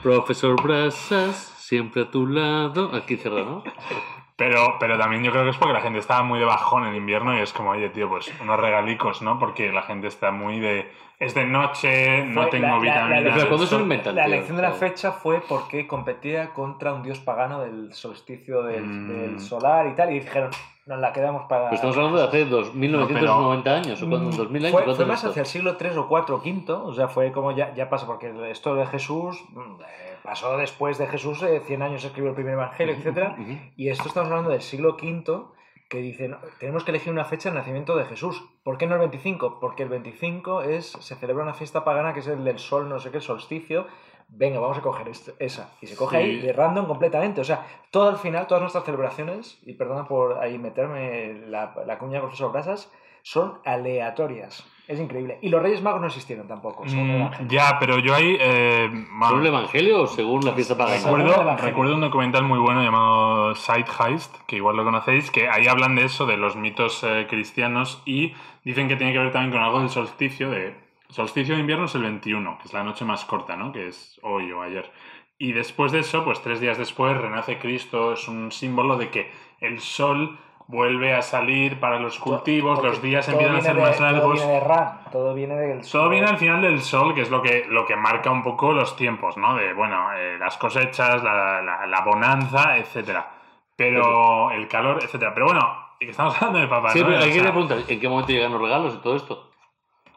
Profesor Brasas, siempre a tu lado. Aquí cerra, ¿no? *laughs* Pero, pero también yo creo que es porque la gente estaba muy de bajón en invierno y es como, oye, tío, pues unos regalicos, ¿no? Porque la gente está muy de. Es de noche, no Fue tengo la- la- la vitaminas. Pero elección- ¿cuándo se lo inventan, La elección de la fecha fue porque competía contra un dios pagano del solsticio del, Mm. del solar y tal, y dijeron, nos la quedamos para... Pero estamos hablando de hace dos, 1990 años, o cuando, Mm, 2000 años. Fue, ¿cuánto fue más esto? hacia el siglo III o IV o V, o sea, fue como ya, ya pasa, porque esto de Jesús mm, eh, pasó después de Jesús, eh, 100 años escribió el primer evangelio, Ujú. y esto estamos hablando del siglo V, que dicen, tenemos que elegir una fecha de nacimiento de Jesús. ¿Por qué no el 25? Porque el 25 es, se celebra una fiesta pagana que es el del sol, no sé qué, solsticio. Venga, vamos a coger esto- esa. Y se coge Sí. ahí de random completamente. O sea, todo al final, todas nuestras celebraciones, y perdona por ahí meterme la, la cuña de profesor Brasas, son aleatorias. Es increíble. Y los Reyes Magos no existieron tampoco. Son Mm, evangelios. ya, pero yo ahí. eh, ¿Según el evangelio o según la fiesta pagana? Según el Recuerdo, recuerdo un documental muy bueno llamado Side Heist, que igual lo conocéis, que ahí hablan de eso, de los mitos eh, cristianos, y dicen que tiene que ver también con algo del solsticio. De, el solsticio de invierno es el 21, que es la noche más corta, ¿no? Que es hoy o ayer. Y después de eso, pues tres días después, renace Cristo, es un símbolo de que el sol vuelve a salir para los cultivos, Porque los días todo empiezan a viene ser de- más Todo largos. viene de Ra, todo viene del sol. Todo viene al final del sol, que es lo que, lo que marca un poco los tiempos, ¿no? De, bueno, eh, las cosechas, la, la- la bonanza, etcétera. Pero el calor, etcétera. Pero bueno, estamos hablando de Papá Sí, Noel, pero hay o que preguntar, ¿en qué momento llegan los regalos y todo esto?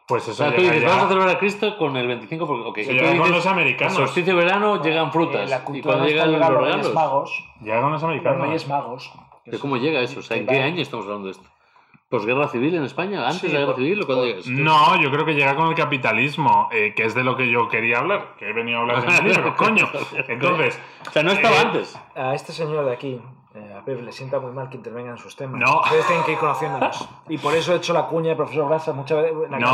Pues O eso sea, tú dices, vamos a celebrar a Cristo con el 25 porque, ok, eso y tú llega con dices, los americanos. solsticio de verano llegan Eh, frutas. la y cultura cuando llegan los los Reyes regalos, Magos. Llega con los Los americanos. Reyes Magos. ¿Pero ¿cómo llega eso? O sea, ¿en qué año estamos hablando de esto? ¿Posguerra civil en España? ¿Antes Sí, de la guerra por- civil o cuándo por- llega? No, yo creo que llega con el capitalismo, eh, que es de lo que yo quería hablar, que he venido a hablar de mi libro, *laughs* coño. Entonces, O sea, no estaba Eh, antes. A este señor de aquí, eh, a Pep, le sienta muy mal que intervenga en sus temas. No. Ustedes tienen que ir conociéndonos. Y por eso he hecho la cuña de profesor Brasa muchas veces. la No,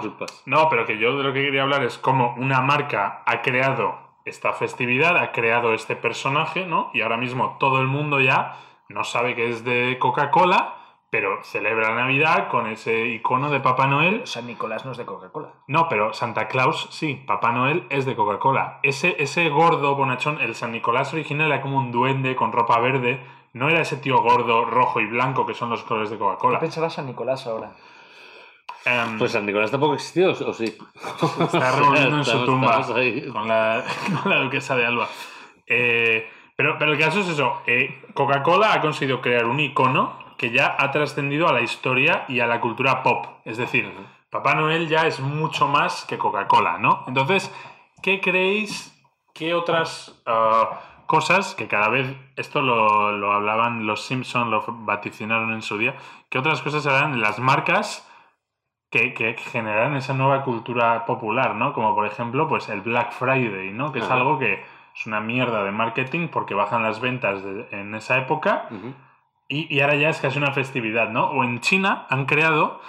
disculpas. No, pero que yo de lo que quería hablar es cómo una marca ha creado esta festividad, ha creado este personaje, ¿no? Y ahora mismo todo el mundo ya no sabe que es de Coca-Cola, pero celebra Navidad con ese icono de Papá Noel. San Nicolás no es de Coca-Cola. No, pero Santa Claus sí, Papá Noel es de Coca-Cola. Ese, ese gordo bonachón, el San Nicolás original era como un duende con ropa verde, no era ese tío gordo, rojo y blanco que son los colores de ¿Qué Coca-Cola. pensará San Nicolás ahora? Em, Pues San Nicolás tampoco existió, ¿o sí? *laughs* Está revolviendo en su tumba con la, *laughs* con la duquesa de Alba. Eh, pero, pero el caso es eso. eh, Coca-Cola ha conseguido crear un icono que ya ha trascendido a la historia y a la cultura pop. Es decir, Papá Noel ya es mucho más que Coca-Cola, ¿no? Entonces, ¿qué creéis? ¿Qué otras ah, cosas que cada vez, esto lo, lo hablaban los Simpson, lo vaticinaron en su día, ¿qué otras cosas harán las marcas que, que generan esa nueva cultura popular, ¿no? Como por ejemplo, pues el Black Friday, ¿no? Que es algo que es una mierda de marketing porque bajan las ventas de- en esa época y, y ahora ya es casi una festividad, ¿no? O en China han creado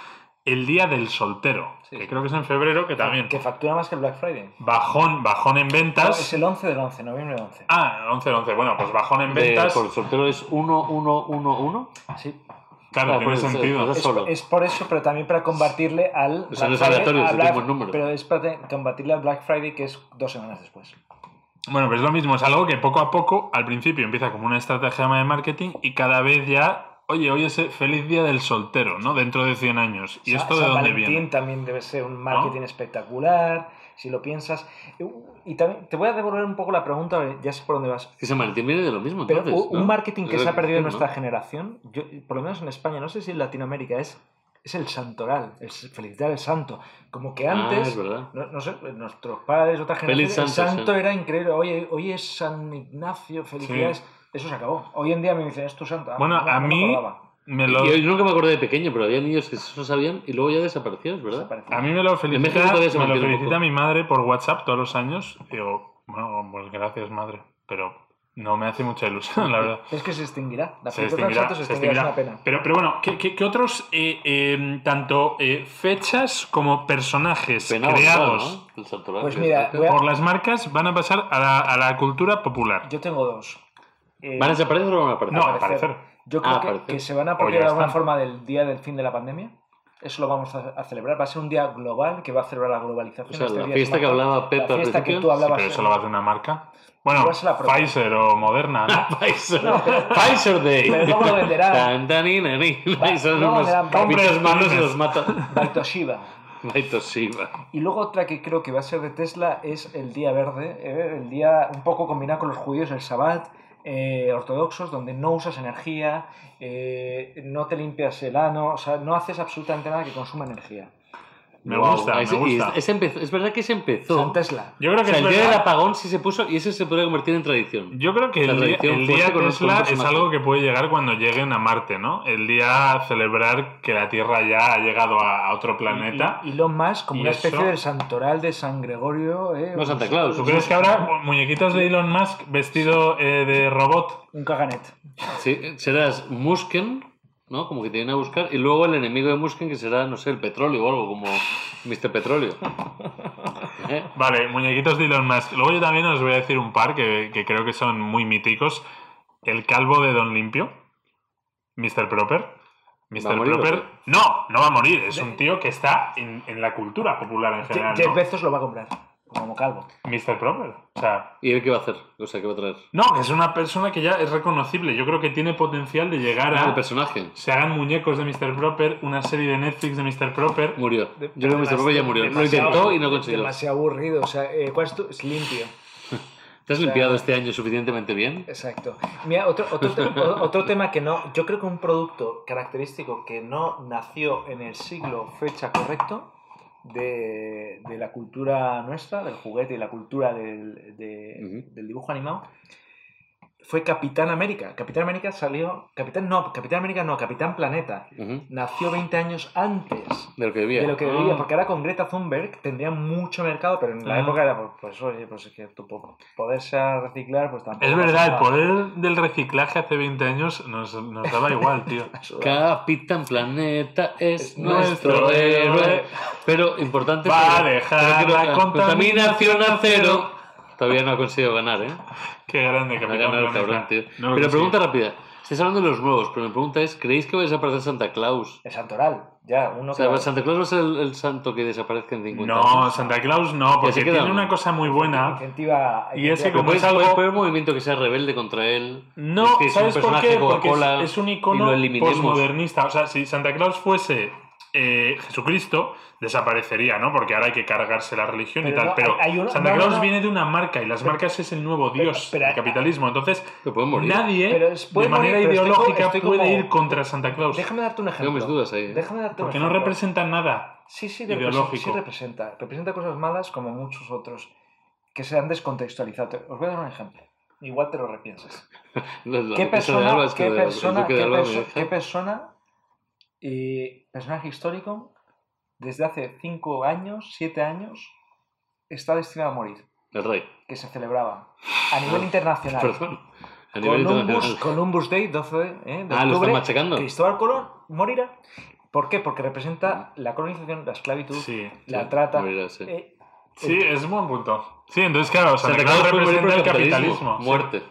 el Día del Soltero, Sí, que sí. creo que es en febrero, que también Que factura más que el Black Friday. bajón, bajón en No, ventas. es el 11 del 11, noviembre del 11. Ah, 11 11. Bueno, pues bajón en De- ventas. por soltero es 1111. Sí. Claro, Ah, tiene pues, sentido. pues, Es, solo. es por eso, pero también para combatirle al. Friday- a el Black- mismo número. Pero es para combatirle al Black Friday, que es dos semanas después. Bueno, pues es lo mismo, es algo que poco a poco, al principio empieza como una estrategia de marketing y cada vez ya, oye, hoy es el feliz día del soltero, ¿no? Dentro de 100 años. ¿Y Sa- esto de San dónde Valentín viene? también debe ser un marketing espectacular, si lo piensas. Y también te voy a devolver un poco la pregunta, ya sé por dónde vas. Que San Valentín viene de lo mismo, Pero entonces, un ¿no? marketing que se ha perdido en ¿no? nuestra generación, yo, por lo menos en España, no sé si en Latinoamérica, es, es el santoral, el felicitar al santo. Como que Ah, antes, no, no sé, nuestros padres, otra Feliz generación, el santo, sí. era increíble. Oye, hoy es San Ignacio, felicidades. Eso se acabó. Hoy en día me dicen, es tu santo. Ah, Bueno, no- no a me mí me lo, yo nunca me acordé de pequeño, pero había niños que eso sabían y luego ya desapareció, es verdad. Desapareció. a mí me lo felicita, me lo felicita mi madre por WhatsApp todos los años. Digo, bueno, pues gracias madre, pero no me hace mucha ilusión, la verdad. Es que se extinguirá. La se extinguirá, se extinguirá, extinguirá. es una pena. Pero, pero bueno, ¿qué, qué- qué otros, eh, eh, tanto eh, fechas como personajes Pena creados Pues mira, a- por las marcas van a pasar a la, a la cultura popular? Yo tengo dos. Eh, ¿Van a desaparecer o van a aparecer? No, al parecer. Yo creo Ah, que, aparecer. que se van a O apropiar ya de alguna forma del día del fin de la pandemia. Eso lo vamos a, a celebrar. Va a ser un día global que va a celebrar la globalización. O sea, Este la día fiesta que hablaba Pep La al fiesta que principio. tú Sí, hablabas. pero eso lo va a hacer una marca. Bueno. Pfizer o Moderna, ¿no? *laughs* Pfizer. No, pero- Pfizer Day. Pero luego lo venderán. *laughs* Tan, tan, Son luego unos malos y los matan. *laughs* Baitoshiba. Baitoshiba. Y luego otra que creo que va a ser de Tesla es el día verde, eh, el día un poco combinado con los judíos, el Shabbat eh, ortodoxos, donde no usas energía, eh, no te limpias el ano, o sea, no haces absolutamente nada que consuma energía. Me gusta, me ese- y gusta. empezó- es verdad que se empezó. San Tesla. Yo creo O que sea, es el día del apagón sí se puso y ese se podría convertir en tradición. Yo creo que el día, el con Tesla es algo que puede llegar cuando lleguen a Marte, ¿no? El día a celebrar que la Tierra ya ha llegado a, a otro planeta. Y, y Elon Musk como Y una especie eso- del santoral de San Gregorio. eh, No, Santa Claus. ¿Tú crees que habrá muñequitos de Elon Musk vestido eh, de robot? Un caganet. Sí, serás Musken, ¿no? Como que te vienen a buscar. Y luego el enemigo de Musken, que será, no sé, el petróleo o algo, como Mr. Petróleo. *laughs* ¿Eh? Vale, muñequitos de Elon Musk. Luego yo también os voy a decir un par que, que creo que son muy míticos. El calvo de Don Limpio, Mr. Proper. ¿Va a Mr. morir Proper. No, no va a morir. Es un tío que está en, en la cultura popular en general. Jeff ¿no? Bezos lo va a comprar. Como calvo. Mr. Proper. O sea, ¿Y él qué va a hacer? O sea, ¿qué va a traer? no, que es una persona que ya es reconocible. Yo creo que tiene potencial de llegar Ah, el a. personaje. Se hagan muñecos de Mr. Proper, una serie de Netflix de Mr. Proper. Murió. Yo creo que Mr. Proper ya murió. Lo intentó y no consiguió. Demasiado aburrido. O sea, eh, ¿cuál es tu? Es limpio. *laughs* ¿Te has sea- limpiado este año suficientemente bien? Exacto. Mira, otro, otro, otro tema que no. Yo creo que un producto característico que no nació en el siglo fecha correcto de, de la cultura nuestra, del juguete y la cultura del, de- del dibujo animado, fue Capitán América. Capitán América salió. Capitán no, Capitán América no, Capitán Planeta. Nació 20 años antes De lo que debía. de lo que debía, Ah. porque ahora con Greta Thunberg tendría mucho mercado, pero en la Ah. época era, pues, pues, oye, pues es que tu po- poderse reciclar, pues tampoco. Es verdad, el poder del reciclaje hace 20 años nos, nos daba igual, tío. *laughs* Capitán Planeta es Es nuestro nuestro héroe. héroe. Pero importante Va es a dejar la contaminación a cero. Todavía no ha conseguido ganar, ¿eh? Qué grande Ha Capitán ganado el cabrón, tío. No pero pregunta rápida. Estáis hablando de los nuevos, pero mi pregunta es, ¿creéis que va a desaparecer Santa Claus? El santoral, ya, uno O sea, que- ¿Santa Claus va a ser el, el santo que desaparezca en 50 No, años? Santa Claus no, porque tiene ¿no? una cosa muy buena. Incentiva, Y ese como es algo- poner un movimiento que sea rebelde contra él. No, Es que es un ¿sabes por personaje qué? Porque es, es un icono postmodernista. O sea, si Santa Claus fuese eh, Jesucristo, desaparecería, ¿no? Porque ahora hay que cargarse la religión y Pero tal. no, pero hay- hay uno- Santa no, no, Claus no. viene de una marca y las marcas es el nuevo dios pero- del capitalismo. Entonces, nadie Pero es- puede de manera morir, pero estoy ideológica estoy puede como- ir contra Santa Claus. Déjame darte un ejemplo. Tengo mis dudas ahí. ¿eh? Déjame darte un Porque no ejemplo. representan nada. Sí, sí, representa, ideológico. sí representa. Representa cosas malas como muchos otros que se han descontextualizado. Os voy a dar un ejemplo. Igual te lo repiensas. *laughs* ¿Qué persona, Alba es que qué persona, me qué persona, eh, personaje histórico, desde hace 5 años, 7 años, está destinado a morir? El rey. Que se celebraba a *laughs* nivel internacional. Perdón. A nivel Columbus, internacional. Columbus Day, 12 de, eh, de Ah, lo octubre, están machacando. Cristóbal Colón morirá. ¿Por qué? Porque representa la colonización, la esclavitud, Sí. la Sí, trata. morirá, sí. eh, Sí, es un buen punto. Sí, entonces, claro, Santa, Santa Claus representa el capitalismo. sí. Muerte.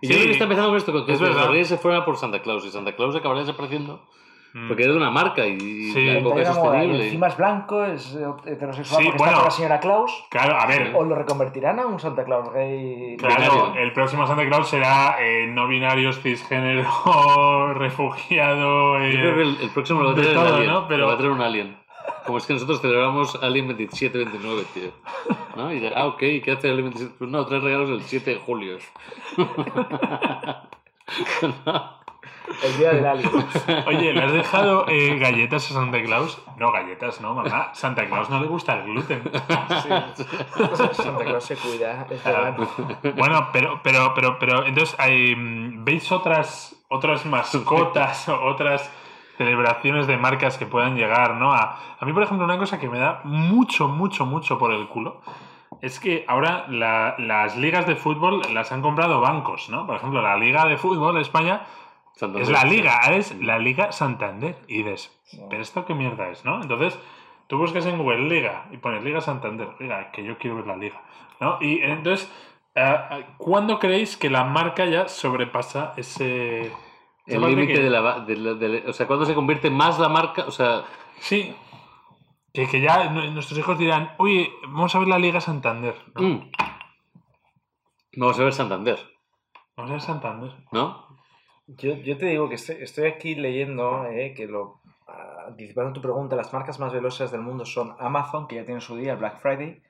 Y Sí, yo creo que está empezando con esto, con que es los verdad. reyes se fueran por Santa Claus y Santa Claus acabaría desapareciendo Mm. Porque es de una marca y Sí. la una moda, y sostenible. encima es blanco, es heterosexual Sí, porque bueno. está con la señora Claus. Claro, a ver. ¿O lo reconvertirán a un Santa Claus gay? Claro, Binario. el próximo Santa Claus será eh, no binarios, cisgénero, *laughs* refugiado. eh, Yo creo que el, el próximo lo va a traer un todo, alien. ¿no? Pero- Lo va a traer un alien. Como es que nosotros celebramos Alien 27-29, tío. ¿No? Y de, ah, ok, ¿qué hace Alien 27? Pues no, trae regalos el 7 de julio. *laughs* El día del alien. Oye, ¿le has dejado eh, galletas a Santa Claus? No, galletas, no, mamá. Santa Claus no le gusta el gluten. Santa Claus se cuida, es vegano. Bueno, pero, pero, pero, pero, entonces, hay, mm, ¿veis otras, otras mascotas o otras celebraciones de marcas que puedan llegar, ¿no? A, a mí, por ejemplo, una cosa que me da mucho, mucho, mucho por el culo es que ahora la- las ligas de fútbol las han comprado bancos, ¿no? Por ejemplo, la Liga de Fútbol de España Santander, es la liga, es la Liga Santander. Y dices, ¿pero esto qué mierda es, no? Entonces, tú buscas en Google Liga y pones Liga Santander. Liga, que yo quiero ver la liga. ¿no? Y entonces, eh, ¿cuándo creéis que la marca ya sobrepasa ese. El límite que- de la, de la- de la- O sea, ¿cuándo se convierte más la marca? O sea, Sí. Que, que ya nu- nuestros hijos dirán, oye, vamos a ver la Liga Santander. ¿no? mm. vamos a ver Santander, Vamos a ver Santander. ¿no? Yo, yo te digo que estoy, estoy aquí leyendo eh, que lo. ah, Anticipando tu pregunta, las marcas más velozes del mundo son Amazon, que ya tiene su día, el Black Friday,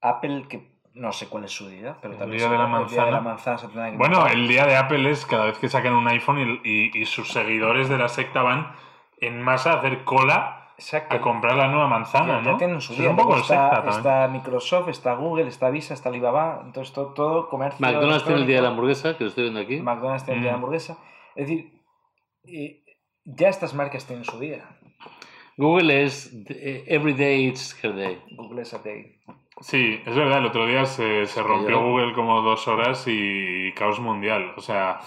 Apple, que no sé cuál es su día, pero El también día de la el día de manzana. la manzana se tendrá que Bueno, el día de Apple es cada vez que sacan un iPhone y, y- y sus seguidores de la secta van en masa a hacer cola Exacto. a comprar la nueva manzana, ya, ya ¿no? tienen su día. Es un poco Luego está, secta también. está Microsoft, está Google, está Visa, está Alibaba, entonces todo, todo comercio. McDonald's tiene el día de la hamburguesa, que lo estoy viendo aquí. McDonald's tiene el día de la Mm. hamburguesa. Es decir, y ya estas marcas tienen su día. Google es eh, Every day it's her day. Google es a day. Sí, es verdad, el otro día se, se rompió Google como dos horas y, caos mundial. O sea,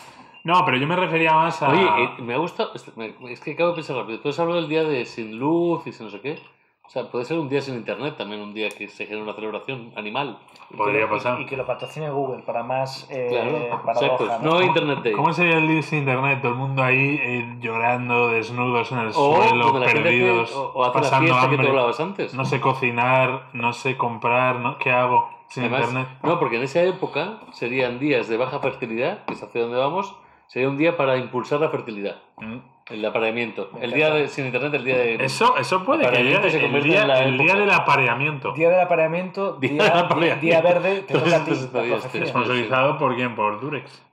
no, pero yo me refería más a... Oye, eh, me ha gustado. es- que acabo de pensar rápido. Tú has hablado del día de sin luz y sin no sé qué. O sea, puede ser un día sin internet también, un día que se genera una celebración animal. Y Podría que lo- pasar. Y, y que lo patrocine Google para más eh, Claro, paradoja, exacto. ¿no? No Internet Day. ¿Cómo sería el día sin internet? Todo el mundo ahí eh, llorando, desnudos en el O suelo, la perdidos, o, o hace la pasando que hambre. tú hablabas antes. No sé cocinar, no sé comprar, ¿no? ¿Qué hago sin Además, internet? No, porque en esa época serían días de baja fertilidad, que es hacia donde vamos, sería un día para impulsar la fertilidad, Mm. el apareamiento. El día de, sin internet, el día de... Eso, eso puede que se el día, en la el día del apareamiento. Día del apareamiento, Día día, del día- apareamiento. día verde, te profecía. tío. ¿Sponsorizado por quién? ¿Por Durex?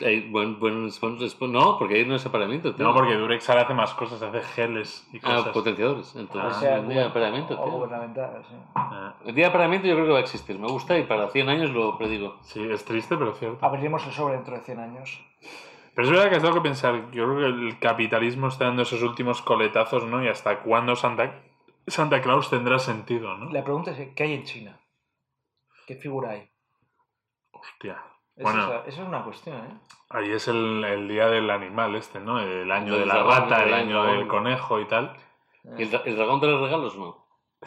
Eh, buen, no, porque ahí no es apareamiento. tío. No, porque Durex ahora hace más cosas, hace geles y Ah, cosas. potenciadores. O Entonces, sea, el día de apareamiento, o tío. gubernamental, sí. Ah, El día de apareamiento yo creo que va a existir. Me gusta y para 100 años lo predigo. sí, es triste, pero cierto. Abriremos el sobre dentro de 100 años. Pero es verdad que es algo que pensar. Yo creo que el capitalismo está dando esos últimos coletazos, ¿no? Y hasta cuándo Santa, Santa Claus tendrá sentido, ¿no? La pregunta es, ¿qué hay en China? ¿Qué figura hay? Hostia. Esa, Bueno, es, esa es una cuestión, ¿eh? ahí es el, el día del animal este, ¿no? El año de la rata, el el año del conejo y tal. ¿Y el, el dragón de los regalos no? *laughs*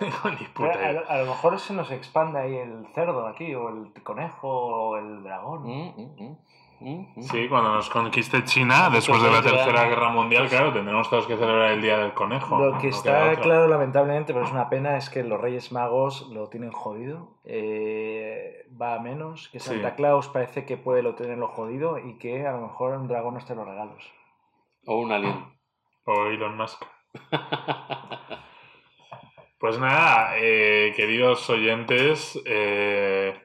Ni Pero puta a, lo- a lo mejor se nos expande ahí el cerdo aquí, o el conejo, o el dragón. Mm, mm, mm. Sí, cuando nos conquiste China, después de la Tercera Guerra Mundial, claro, tendremos todos que celebrar el Día del Conejo. Lo que está claro, lamentablemente, pero es una pena, es que los Reyes Magos lo tienen jodido. Eh, va a menos, que Santa Sí. Claus parece que puede lo tenerlo jodido y que a lo mejor un dragón no esté en los regalos. O un alien. *laughs* O Elon Musk. *laughs* Pues nada, eh, queridos oyentes, eh,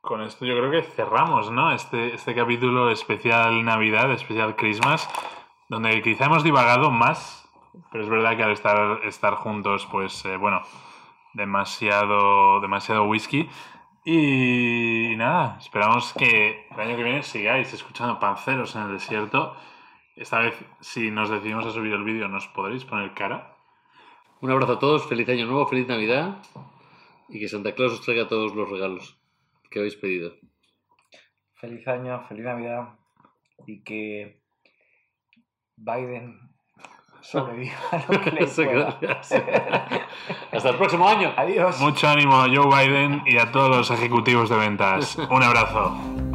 con esto yo creo que cerramos, ¿no? Este, este capítulo especial Navidad, especial Christmas, donde quizá hemos divagado más, pero es verdad que al estar, estar juntos, pues eh, bueno, demasiado, demasiado whisky. Y nada, esperamos que el año que viene sigáis escuchando panceros en el desierto. Esta vez, si nos decidimos a subir el vídeo, nos podréis poner cara. Un abrazo a todos, feliz año nuevo, feliz Navidad y que Santa Claus os traiga todos los regalos que habéis pedido. Feliz año, feliz Navidad y que Biden sobreviva a lo que *laughs* le pueda. gracias. *laughs* Hasta el próximo año. Adiós. Mucho ánimo a Joe Biden y a todos los ejecutivos de ventas. Un abrazo.